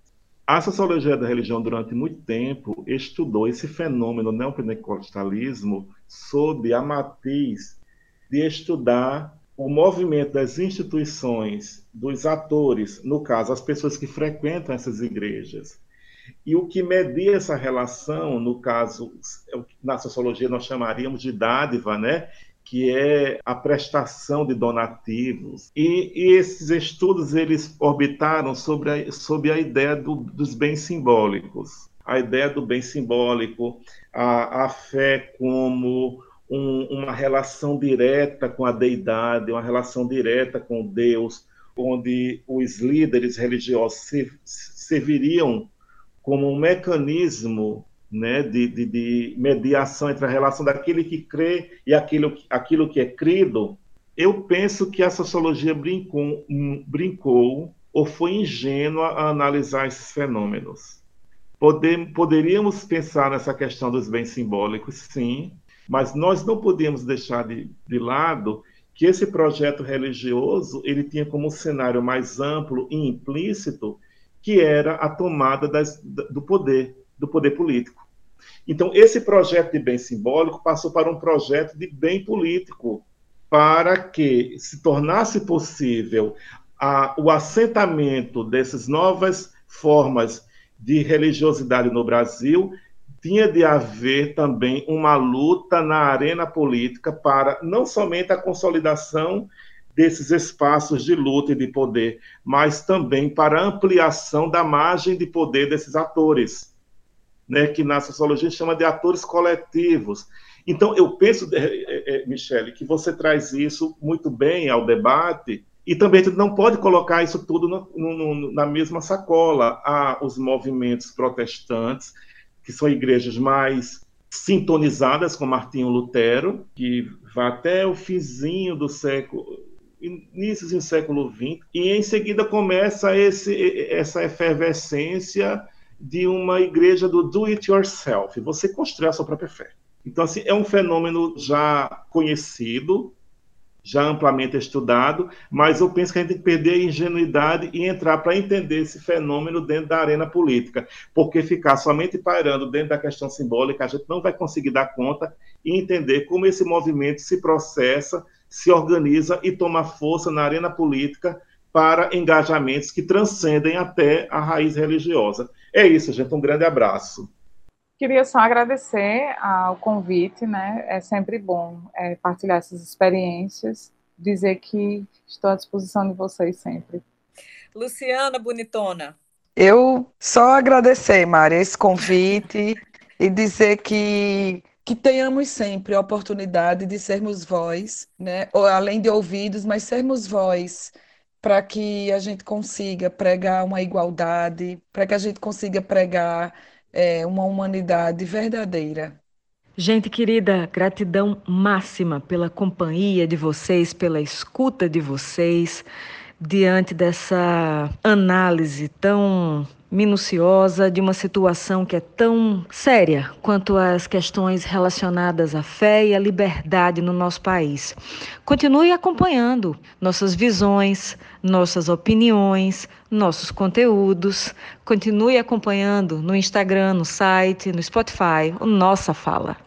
A sociologia da religião, durante muito tempo, estudou esse fenômeno neopentecostalismo sob a matriz de estudar o movimento das instituições, dos atores, no caso, as pessoas que frequentam essas igrejas, e o que media essa relação, no caso, na sociologia nós chamaríamos de dádiva, né? que é a prestação de donativos. E, e esses estudos eles orbitaram sobre a, sobre a ideia do, dos bens simbólicos. A ideia do bem simbólico, a, a fé como um, uma relação direta com a deidade, uma relação direta com Deus, onde os líderes religiosos serviriam como um mecanismo né, de, de, de, mediação entre a relação daquele que crê e aquilo, aquilo que é crido, eu penso que a sociologia brincou, brincou ou foi ingênua a analisar esses fenômenos. Poder, poderíamos pensar nessa questão dos bens simbólicos, sim, mas nós não podíamos deixar de, de lado que esse projeto religioso ele tinha como cenário mais amplo e implícito que era a tomada das, do poder, do poder político. Então, esse projeto de bem simbólico passou para um projeto de bem político, para que se tornasse possível a, o assentamento dessas novas formas de religiosidade no Brasil, tinha de haver também uma luta na arena política para não somente a consolidação desses espaços de luta e de poder, mas também para a ampliação da margem de poder desses atores, né, que na sociologia chama de atores coletivos. Então, eu penso, é, é, é, Michele, que você traz isso muito bem ao debate, e também não pode colocar isso tudo no, no, na mesma sacola. Há os movimentos protestantes, que são igrejas mais sintonizadas com Martinho Lutero, que vai até o finzinho do século, inícios do século XX, e em seguida começa esse, essa efervescência de uma igreja do do it yourself, você constrói a sua própria fé. Então, assim, é um fenômeno já conhecido, já amplamente estudado, mas eu penso que a gente tem que perder a ingenuidade e entrar para entender esse fenômeno dentro da arena política, porque ficar somente pairando dentro da questão simbólica, a gente não vai conseguir dar conta e entender como esse movimento se processa, se organiza e toma força na arena política para engajamentos que transcendem até a raiz religiosa. É isso, gente. Um grande abraço. Queria só agradecer ao convite, né? É sempre bom é, partilhar essas experiências, dizer que estou à disposição de vocês sempre. Luciana Bonitona. Eu só agradecer, Maria, esse convite [LAUGHS] e dizer que que tenhamos sempre a oportunidade de sermos voz, né? Ou, além de ouvidos, mas sermos voz para que a gente consiga pregar uma igualdade, para que a gente consiga pregar é, uma humanidade verdadeira. Gente querida, gratidão máxima pela companhia de vocês, pela escuta de vocês diante dessa análise tão minuciosa de uma situação que é tão séria quanto as questões relacionadas à fé e à liberdade no nosso país. Continue acompanhando nossas visões, nossas opiniões, nossos conteúdos. Continue acompanhando no Instagram, no site, no Spotify, o Nossa Fala.